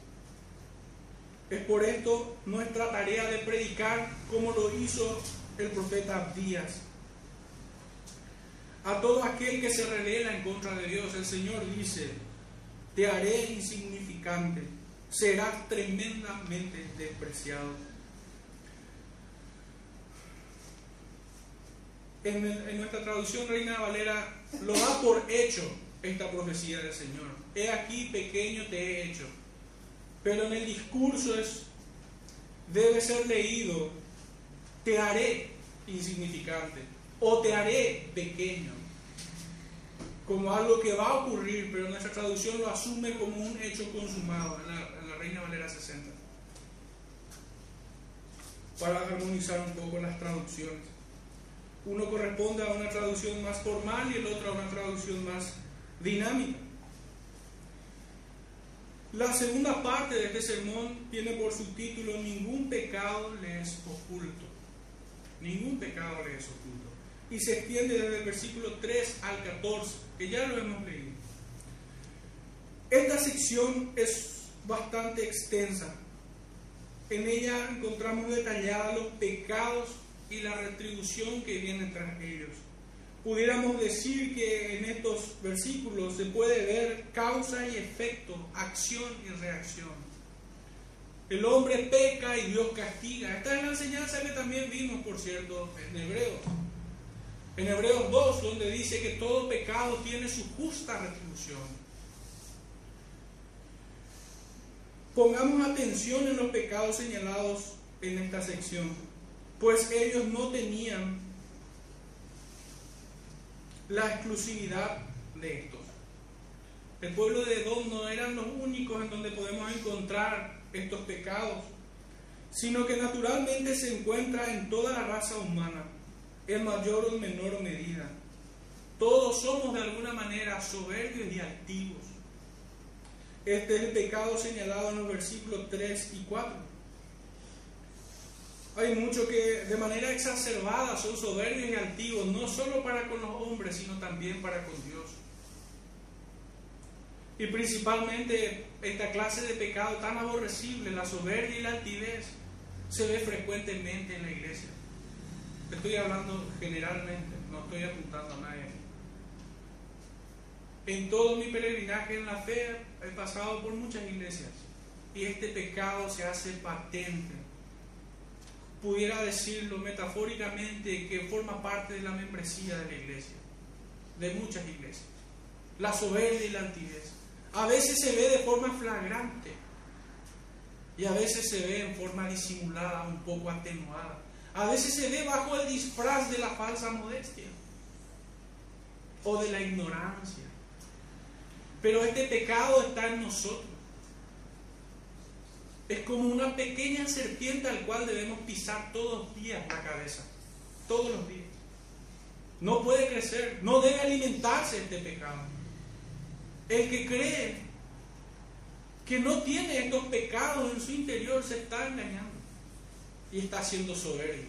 Speaker 3: Es por esto nuestra tarea de predicar como lo hizo el profeta Abdías. A todo aquel que se revela en contra de Dios, el Señor dice, te haré insignificante, serás tremendamente despreciado. En, nuestra traducción Reina Valera lo da por hecho esta profecía del Señor. He aquí pequeño te he hecho pero en el discurso es, debe ser leído, te haré insignificante o te haré pequeño, como algo que va a ocurrir, pero nuestra traducción lo asume como un hecho consumado en la Reina Valera 60, para armonizar un poco las traducciones. Uno corresponde a una traducción más formal y el otro a una traducción más dinámica. La segunda parte de este sermón tiene por subtítulo Ningún pecado le es oculto. Ningún pecado le es oculto. Y se extiende desde el versículo 3 al 14, que ya lo hemos leído. Esta sección es bastante extensa. En ella encontramos detallados los pecados y la retribución que viene tras ellos pudiéramos decir que en estos versículos se puede ver causa y efecto, acción y reacción. El hombre peca y Dios castiga. Esta es la enseñanza que también vimos, por cierto, en Hebreos. En Hebreos 2, donde dice que todo pecado tiene su justa retribución. Pongamos atención en los pecados señalados en esta sección, pues ellos no tenían la exclusividad de estos. El pueblo de Edom no eran los únicos en donde podemos encontrar estos pecados, sino que naturalmente se encuentra en toda la raza humana, en mayor o menor medida. Todos somos de alguna manera soberbios y activos. Este es el pecado señalado en los versículos 3 y 4. Hay muchos que de manera exacerbada son soberbios y altivos, no solo para con los hombres, sino también para con Dios. Y principalmente esta clase de pecado tan aborrecible, la soberbia y la altivez, se ve frecuentemente en la iglesia. Estoy hablando generalmente, no estoy apuntando a nadie. En todo mi peregrinaje en la fe he pasado por muchas iglesias y este pecado se hace patente. Pudiera decirlo metafóricamente que forma parte de la membresía de la iglesia, de muchas iglesias. La soberbia y la altivez. A veces se ve de forma flagrante y a veces se ve en forma disimulada, un poco atenuada. A veces se ve bajo el disfraz de la falsa modestia o de la ignorancia. Pero este pecado está en nosotros. Es como una pequeña serpiente al cual debemos pisar todos los días la cabeza. Todos los días. No puede crecer, no debe alimentarse este pecado. El que cree que no tiene estos pecados en su interior se está engañando y está siendo soberbio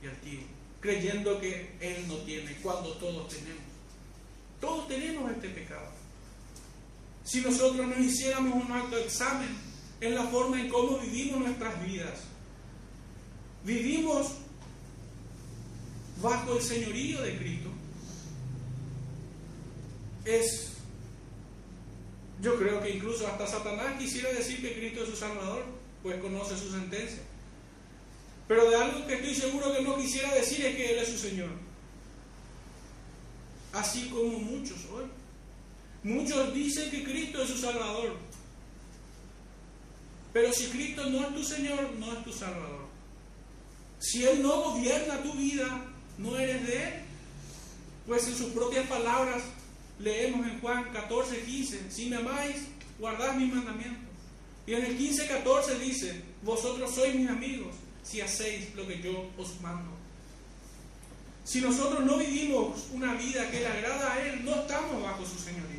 Speaker 3: y altivo, creyendo que él no tiene cuando todos tenemos. Todos tenemos este pecado. Si nosotros nos hiciéramos un alto examen en la forma en cómo vivimos nuestras vidas, vivimos bajo el señorío de Cristo. Es, yo creo que incluso hasta Satanás quisiera decir que Cristo es su Salvador, pues conoce su sentencia. Pero de algo que estoy seguro que no quisiera decir es que Él es su Señor. Así como muchos hoy. Muchos dicen que Cristo es su Salvador. Pero si Cristo no es tu Señor, no es tu Salvador. Si Él no gobierna tu vida, no eres de Él. Pues en sus propias palabras leemos en Juan 14, 15, si me amáis, guardad mis mandamientos. Y en el 15, 14 dice, vosotros sois mis amigos si hacéis lo que yo os mando. Si nosotros no vivimos una vida que le agrada a Él, no estamos bajo su señoría.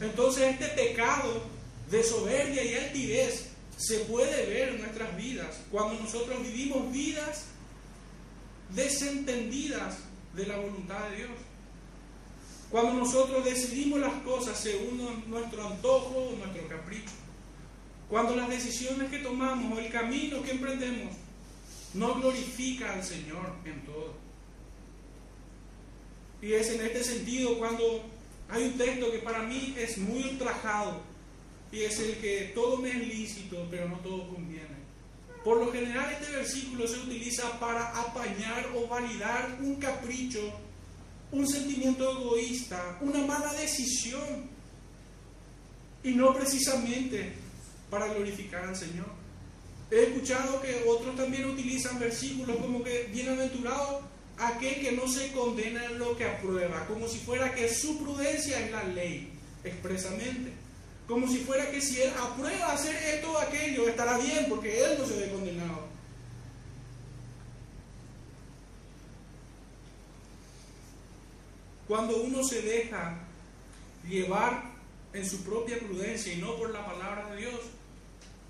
Speaker 3: Entonces este pecado de soberbia y altivez se puede ver en nuestras vidas cuando nosotros vivimos vidas desentendidas de la voluntad de Dios. Cuando nosotros decidimos las cosas según nuestro antojo o nuestro capricho. Cuando las decisiones que tomamos o el camino que emprendemos no glorifica al Señor en todo. Y es en este sentido cuando hay un texto que para mí es muy ultrajado y es el que todo me es lícito, pero no todo conviene. Por lo general este versículo se utiliza para apañar o validar un capricho, un sentimiento egoísta, una mala decisión y no precisamente para glorificar al Señor. He escuchado que otros también utilizan versículos como que bienaventurado aquel que no se condena en lo que aprueba, como si fuera que su prudencia es la ley, expresamente. Como si fuera que si él aprueba hacer esto o aquello, estará bien, porque él no se ve condenado. Cuando uno se deja llevar en su propia prudencia y no por la palabra de Dios,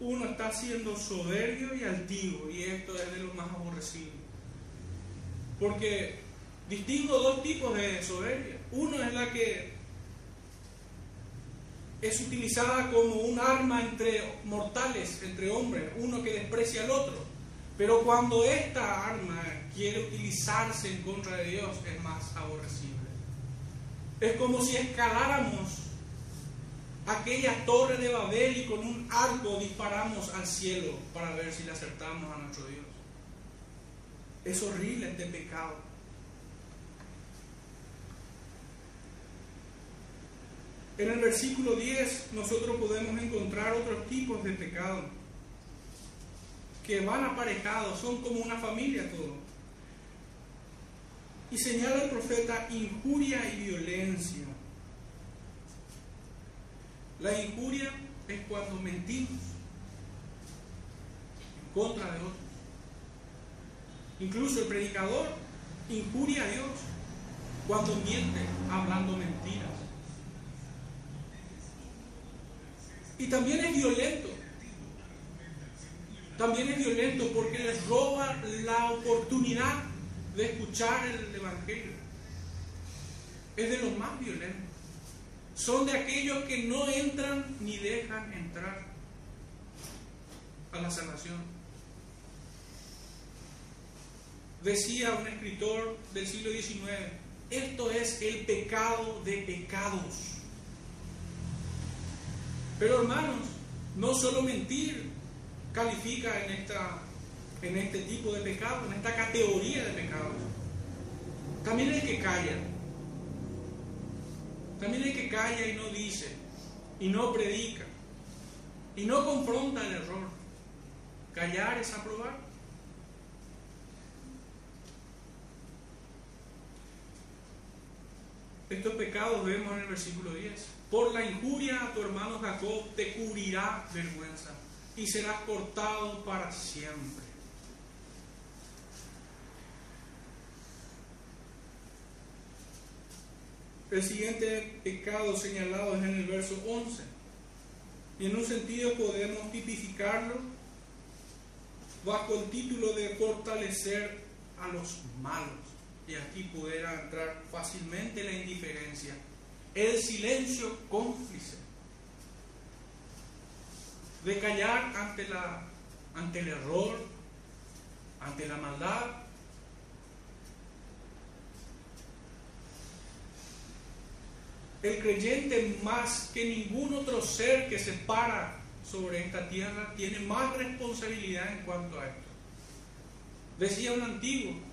Speaker 3: uno está siendo soberbio y altivo, y esto es de lo más aborrecible. Porque distingo dos tipos de soberbia. Uno es la que es utilizada como un arma entre mortales, entre hombres, uno que desprecia al otro. Pero cuando esta arma quiere utilizarse en contra de Dios, es más aborrecible. Es como si escaláramos aquella torre de Babel y con un arco disparamos al cielo para ver si le acertamos a nuestro Dios. Es horrible este pecado. En el versículo 10 nosotros podemos encontrar otros tipos de pecado que van aparejados, son como una familia todo. Y señala el profeta injuria y violencia. La injuria es cuando mentimos en contra de otros. Incluso el predicador injuria a Dios cuando miente hablando mentiras. Y también es violento. También es violento porque les roba la oportunidad de escuchar el Evangelio. Es de los más violentos. Son de aquellos que no entran ni dejan entrar a la salvación. Decía un escritor del siglo XIX, esto es el pecado de pecados. Pero hermanos, no solo mentir califica en, esta, en este tipo de pecado, en esta categoría de pecados. También el que calla. También el que calla y no dice, y no predica, y no confronta el error. Callar es aprobar. Estos pecados vemos en el versículo 10. Por la injuria a tu hermano Jacob te cubrirá vergüenza y serás cortado para siempre. El siguiente pecado señalado es en el verso 11. Y en un sentido podemos tipificarlo bajo el título de fortalecer a los malos. Y aquí pudiera entrar fácilmente la indiferencia, el silencio cómplice, de callar ante, la, ante el error, ante la maldad. El creyente más que ningún otro ser que se para sobre esta tierra tiene más responsabilidad en cuanto a esto. Decía un antiguo,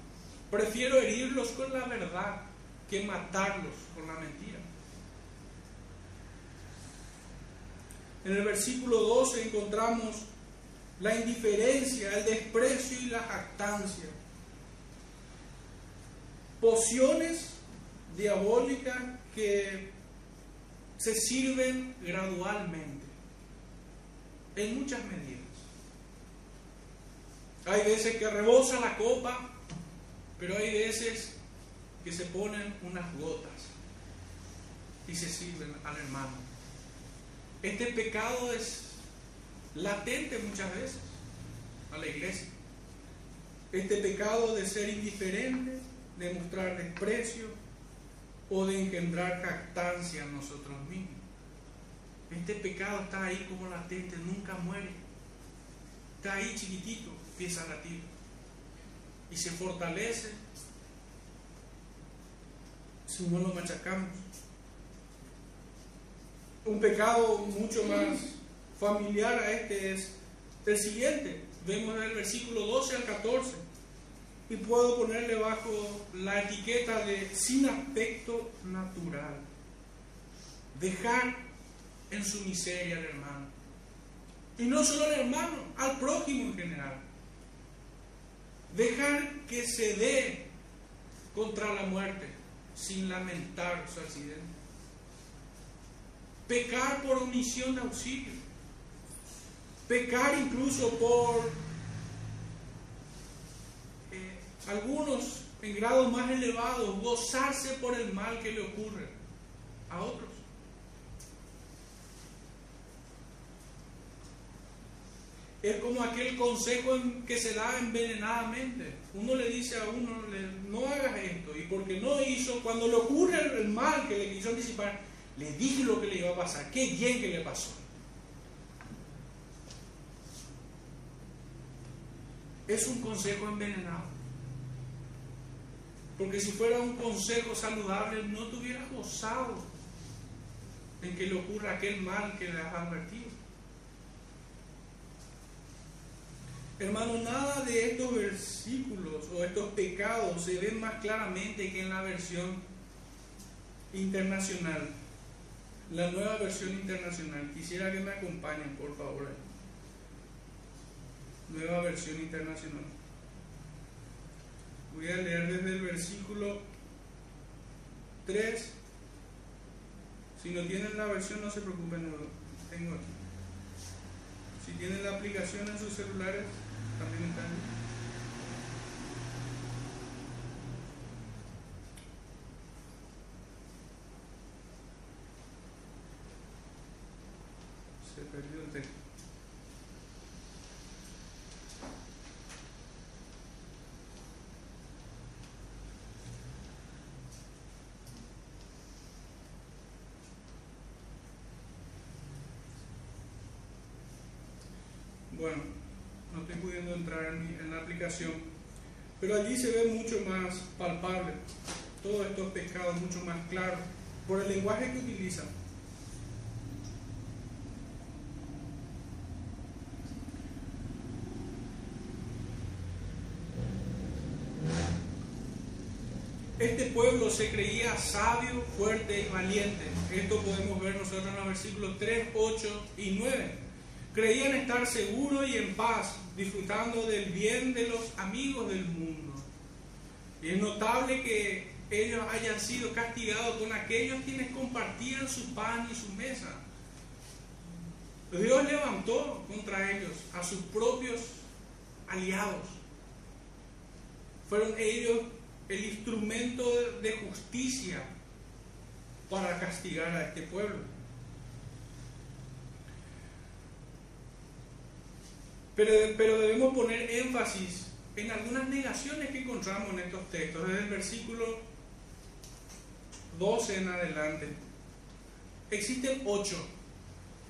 Speaker 3: prefiero herirlos con la verdad que matarlos con la mentira. En el versículo 12 encontramos la indiferencia, el desprecio y la jactancia. Pociones diabólicas que se sirven gradualmente, en muchas medidas. Hay veces que rebosa la copa, pero hay veces que se ponen unas gotas y se sirven al hermano. Este pecado es latente muchas veces a la iglesia. Este pecado de ser indiferente, de mostrar desprecio o de engendrar jactancia en nosotros mismos. Este pecado está ahí como latente, nunca muere. Está ahí chiquitito, empieza a latir. Y se fortalece si no lo machacamos. Un pecado mucho más familiar a este es el siguiente. Vemos en el versículo 12 al 14. Y puedo ponerle bajo la etiqueta de sin aspecto natural. Dejar en su miseria al hermano. Y no solo al hermano, al prójimo en general. Dejar que se dé contra la muerte sin lamentar su accidente. Pecar por omisión de auxilio. Pecar incluso por eh, algunos en grados más elevados, gozarse por el mal que le ocurre a otros. Es como aquel consejo que se da envenenadamente. Uno le dice a uno, no hagas esto. Y porque no hizo, cuando le ocurre el mal que le quiso anticipar, le dije lo que le iba a pasar. Qué bien que le pasó. Es un consejo envenenado. Porque si fuera un consejo saludable, no te hubieras gozado en que le ocurra aquel mal que le has advertido. Hermano, nada de estos versículos o estos pecados se ven más claramente que en la versión internacional, la nueva versión internacional. Quisiera que me acompañen, por favor. Nueva versión internacional. Voy a leer desde el versículo 3. Si no tienen la versión, no se preocupen, tengo aquí. Si tienen la aplicación en sus celulares, también está ahí. Se perdió el texto. Bueno, no estoy pudiendo entrar en, mi- en la aplicación, pero allí se ve mucho más palpable todos estos pescados, mucho más claro, por el lenguaje que utilizan. Este pueblo se creía sabio, fuerte y valiente. Esto podemos ver nosotros en los versículos 3, 8 y 9. Creían estar seguros y en paz, disfrutando del bien de los amigos del mundo. Y es notable que ellos hayan sido castigados con aquellos quienes compartían su pan y su mesa. Dios levantó contra ellos a sus propios aliados. Fueron ellos el instrumento de justicia para castigar a este pueblo. Pero, debemos poner énfasis en algunas negaciones que encontramos en estos textos, desde el versículo 12 en adelante. Existen ocho.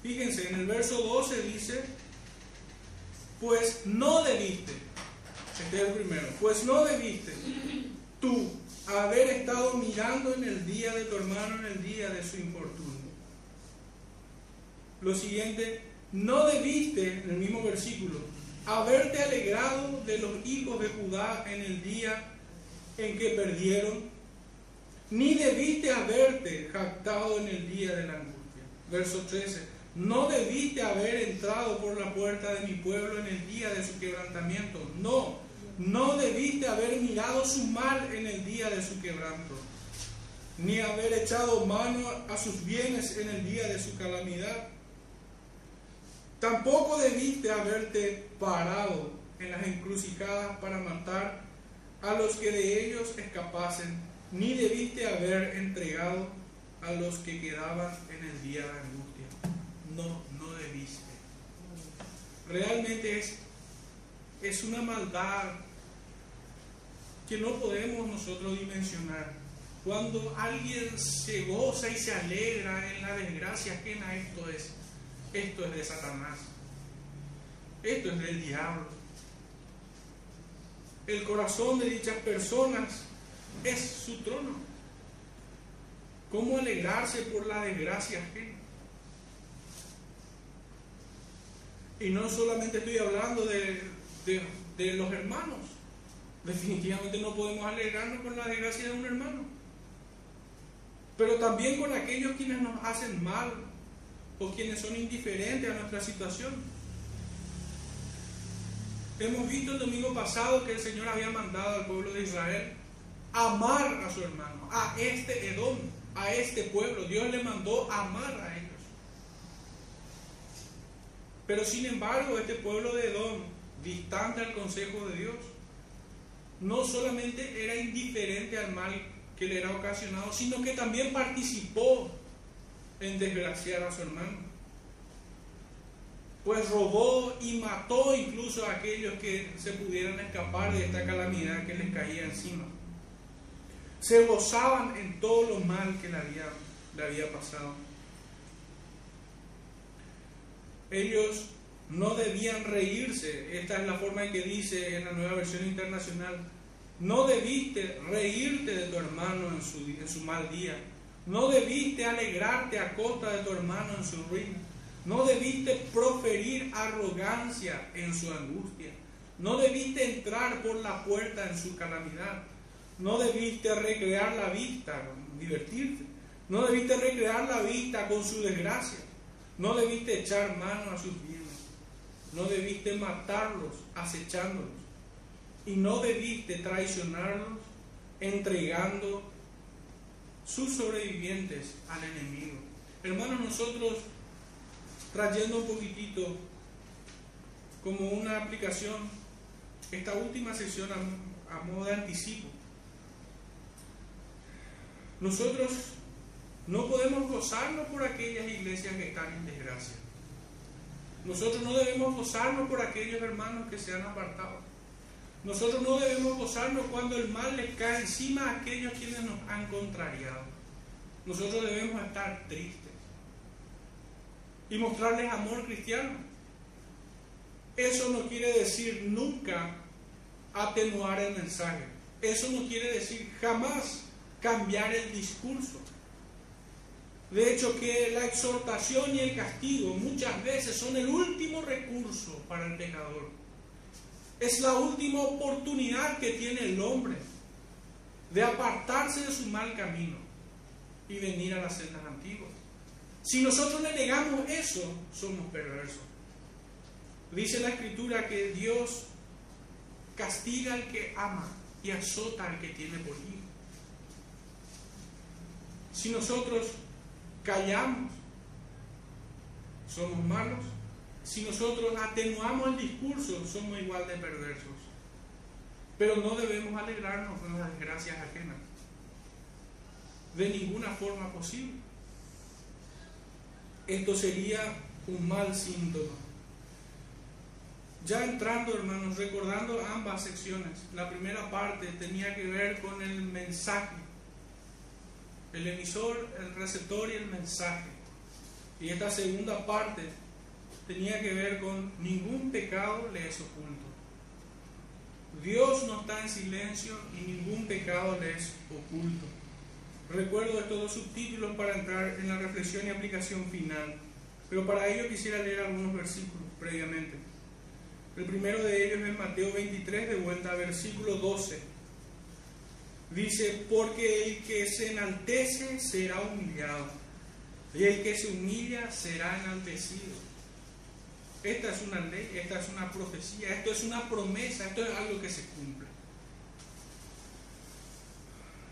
Speaker 3: Fíjense, en el verso 12 dice, pues no debiste, este es el primero, pues no debiste tú haber estado mirando en el día de tu hermano, en el día de su infortunio. Lo siguiente, no debiste, en el mismo versículo, haberte alegrado de los hijos de Judá en el día en que perdieron, ni debiste haberte jactado en el día de la angustia. Verso 13, no debiste haber entrado por la puerta de mi pueblo en el día de su quebrantamiento. No, no debiste haber mirado su mal en el día de su quebranto, ni haber echado mano a sus bienes en el día de su calamidad. Tampoco debiste haberte parado en las encrucijadas para matar a los que de ellos escapasen, ni debiste haber entregado a los que quedaban en el día de angustia. No, no debiste. Realmente es, es una maldad que no podemos nosotros dimensionar. Cuando alguien se goza y se alegra en la desgracia ajena, esto es, esto es de Satanás. Esto es del diablo. El corazón de dichas personas es su trono. ¿Cómo alegrarse por la desgracia ajena? Y no solamente estoy hablando de, de, de los hermanos. Definitivamente no podemos alegrarnos con la desgracia de un hermano. Pero también con aquellos quienes nos hacen mal o quienes son indiferentes a nuestra situación. Hemos visto el domingo pasado que el Señor había mandado al pueblo de Israel amar a su hermano, a este Edom, a este pueblo. Dios le mandó amar a ellos. Pero sin embargo, este pueblo de Edom, distante al consejo de Dios, no solamente era indiferente al mal que le era ocasionado, sino que también participó en desgraciar a su hermano. Pues robó y mató incluso a aquellos que se pudieran escapar de esta calamidad que les caía encima. Se gozaban en todo lo mal que le había, había pasado. Ellos no debían reírse. Esta es la forma en que dice en la nueva versión internacional. No debiste reírte de tu hermano en su, en su mal día. No debiste alegrarte a costa de tu hermano en su ruina. No debiste proferir arrogancia en su angustia. No debiste entrar por la puerta en su calamidad. No debiste recrear la vista, divertirte. No debiste recrear la vista con su desgracia. No debiste echar mano a sus bienes. No debiste matarlos acechándolos. y no debiste traicionarlos entregando sus sobrevivientes al enemigo. Hermanos, nosotros trayendo un poquitito como una aplicación esta última sesión a, a modo de anticipo. Nosotros no podemos gozarnos por aquellas iglesias que están en desgracia. Nosotros no debemos gozarnos por aquellos hermanos que se han apartado. Nosotros no debemos gozarnos cuando el mal les cae encima a aquellos quienes nos han contrariado. Nosotros debemos estar tristes y mostrarles amor cristiano. Eso no quiere decir nunca atenuar el mensaje. Eso no quiere decir jamás cambiar el discurso. De hecho, que la exhortación y el castigo muchas veces son el último recurso para el pecador. Es la última oportunidad que tiene el hombre de apartarse de su mal camino y venir a las sendas antiguas. Si nosotros le negamos eso, somos perversos. Dice la escritura que Dios castiga al que ama y azota al que tiene por hijo. Si nosotros callamos, somos malos. Si nosotros atenuamos el discurso, somos igual de perversos. Pero no debemos alegrarnos con las desgracias ajenas. De ninguna forma posible. Esto sería un mal síntoma. Ya entrando, hermanos, recordando ambas secciones, la primera parte tenía que ver con el mensaje, el emisor, el receptor y el mensaje. Y esta segunda parte tenía que ver con ningún pecado le es oculto. Dios no está en silencio y ningún pecado le es oculto. Recuerdo estos dos subtítulos para entrar en la reflexión y aplicación final, pero para ello quisiera leer algunos versículos previamente. El primero de ellos es Mateo 23, de vuelta a versículo 12. Dice, porque el que se enaltece será humillado, y el que se humilla será enaltecido. Esta es una ley, esta es una profecía, esto es una promesa, esto es algo que se cumple.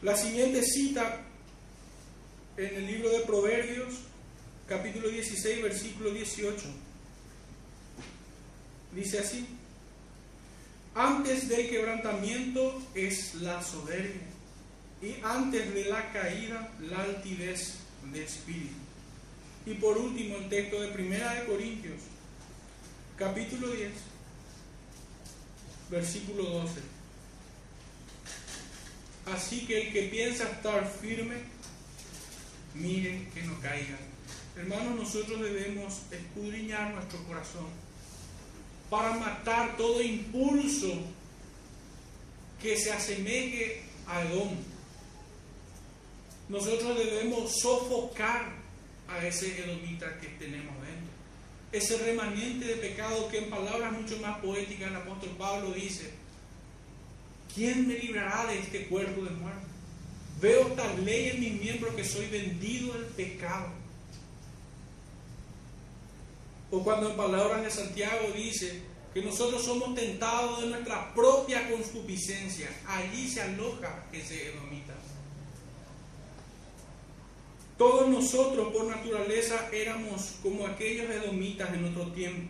Speaker 3: La siguiente cita en el libro de Proverbios, capítulo 16, versículo 18. Dice así, antes del quebrantamiento es la soberbia y antes de la caída la altivez de espíritu. Y por último el texto de Primera de Corintios, capítulo 10, versículo 12. Así que el que piensa estar firme, miren que no caiga. Hermanos, nosotros debemos escudriñar nuestro corazón para matar todo impulso que se asemeje a Edom. Nosotros debemos sofocar a ese edomita que tenemos. Ese remanente de pecado que en palabras mucho más poéticas el apóstol Pablo dice, ¿quién me librará de este cuerpo de muerte? Veo tal ley en mis miembros que soy vendido al pecado. O cuando en palabras de Santiago dice que nosotros somos tentados de nuestra propia concupiscencia, allí se aloja ese edomita. Todos nosotros por naturaleza éramos como aquellos edomitas en otro tiempo.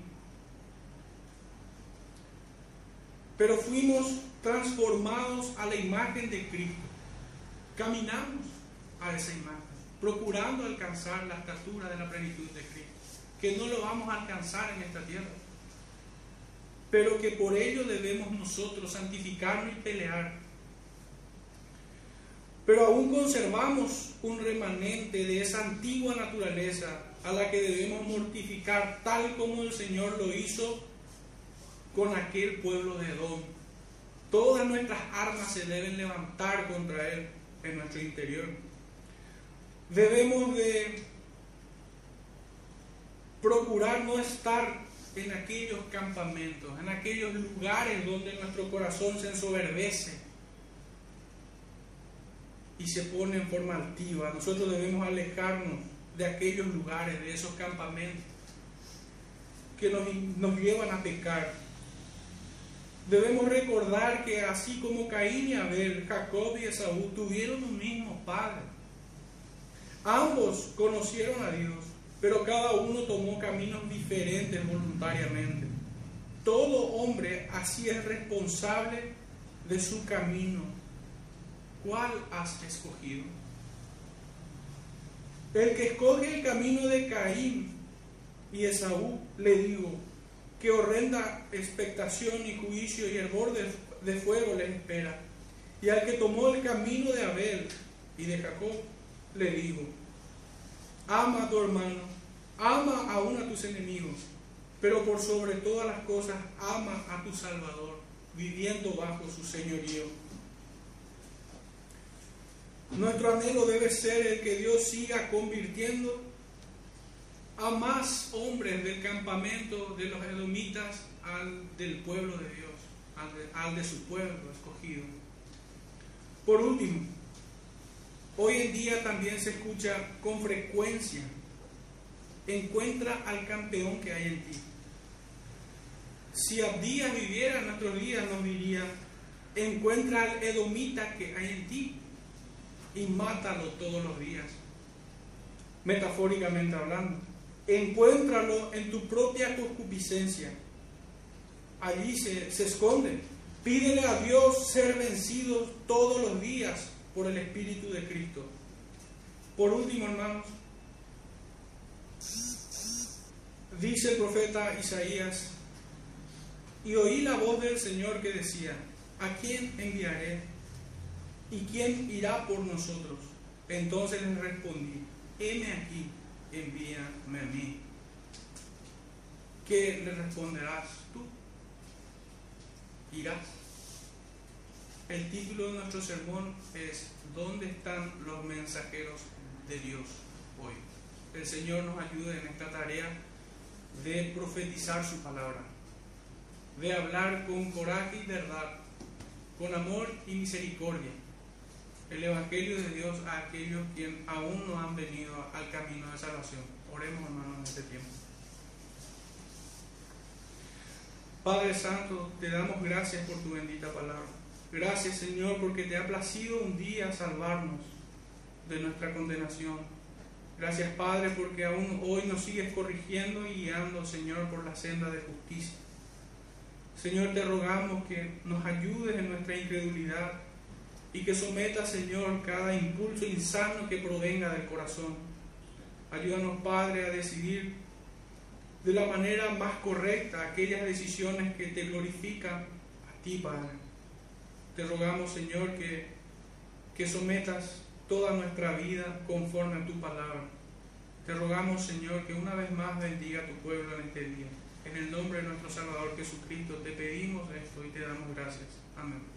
Speaker 3: Pero fuimos transformados a la imagen de Cristo. Caminamos a esa imagen, procurando alcanzar la estatura de la plenitud de Cristo, que no lo vamos a alcanzar en esta tierra, pero que por ello debemos nosotros santificarnos y pelear. Pero aún conservamos un remanente de esa antigua naturaleza a la que debemos mortificar tal como el Señor lo hizo con aquel pueblo de Edom. Todas nuestras armas se deben levantar contra él en nuestro interior. Debemos de procurar no estar en aquellos campamentos, en aquellos lugares donde nuestro corazón se ensoberbece y se pone en forma altiva. Nosotros debemos alejarnos de aquellos lugares, de esos campamentos que nos, nos llevan a pecar. Debemos recordar que así como Caín y Abel, Jacob y Esaú tuvieron un mismo padre. Ambos conocieron a Dios, pero cada uno tomó caminos diferentes voluntariamente. Todo hombre así es responsable de su camino. ¿Cuál has escogido? El que escoge el camino de Caín y Esaú, le digo, que horrenda expectación y juicio y hervor de, de fuego les espera. Y al que tomó el camino de Abel y de Jacob, le digo, ama a tu hermano, ama aún a tus enemigos, pero por sobre todas las cosas ama a tu Salvador, viviendo bajo su señorío. Nuestro anhelo debe ser el que Dios siga convirtiendo a más hombres del campamento de los edomitas al del pueblo de Dios, al de, su pueblo escogido. Por último, hoy en día también se escucha con frecuencia, encuentra al campeón que hay en ti. Si Abdías viviera en nuestros días, nos diría, encuentra al edomita que hay en ti y mátalo todos los días. Metafóricamente hablando, encuéntralo en tu propia concupiscencia. Allí se, se esconde. Pídele a Dios ser vencido todos los días por el Espíritu de Cristo. Por último, hermanos, dice el profeta Isaías, y oí la voz del Señor que decía, ¿a quién enviaré? ¿Y quién irá por nosotros? Entonces les respondí, heme aquí, envíame a mí. ¿Qué le responderás tú? Irás. El título de nuestro sermón es ¿Dónde están los mensajeros de Dios hoy? El Señor nos ayude en esta tarea de profetizar su palabra, de hablar con coraje y verdad, con amor y misericordia el Evangelio de Dios a aquellos quienes aún no han venido al camino de salvación. Oremos, hermanos, en este tiempo. Padre Santo, te damos gracias por tu bendita palabra. Gracias, Señor, porque te ha placido un día salvarnos de nuestra condenación. Gracias, Padre, porque aún hoy nos sigues corrigiendo y guiando, Señor, por la senda de justicia. Señor, te rogamos que nos ayudes en nuestra incredulidad y que someta, Señor, cada impulso insano que provenga del corazón. Ayúdanos, Padre, a decidir de la manera más correcta aquellas decisiones que te glorifican a ti, Padre. Te rogamos, Señor, que, que sometas toda nuestra vida conforme a tu palabra. Te rogamos, Señor, que una vez más bendiga a tu pueblo en este día. En el nombre de nuestro Salvador Jesucristo te pedimos esto y te damos gracias. Amén.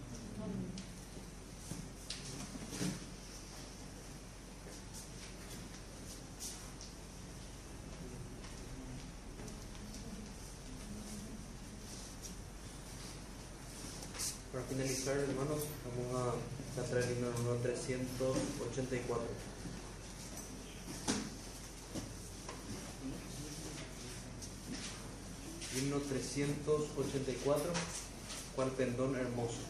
Speaker 2: Para finalizar, hermanos, vamos a sacar el himno número 384. Himno 384, cual pendón hermoso.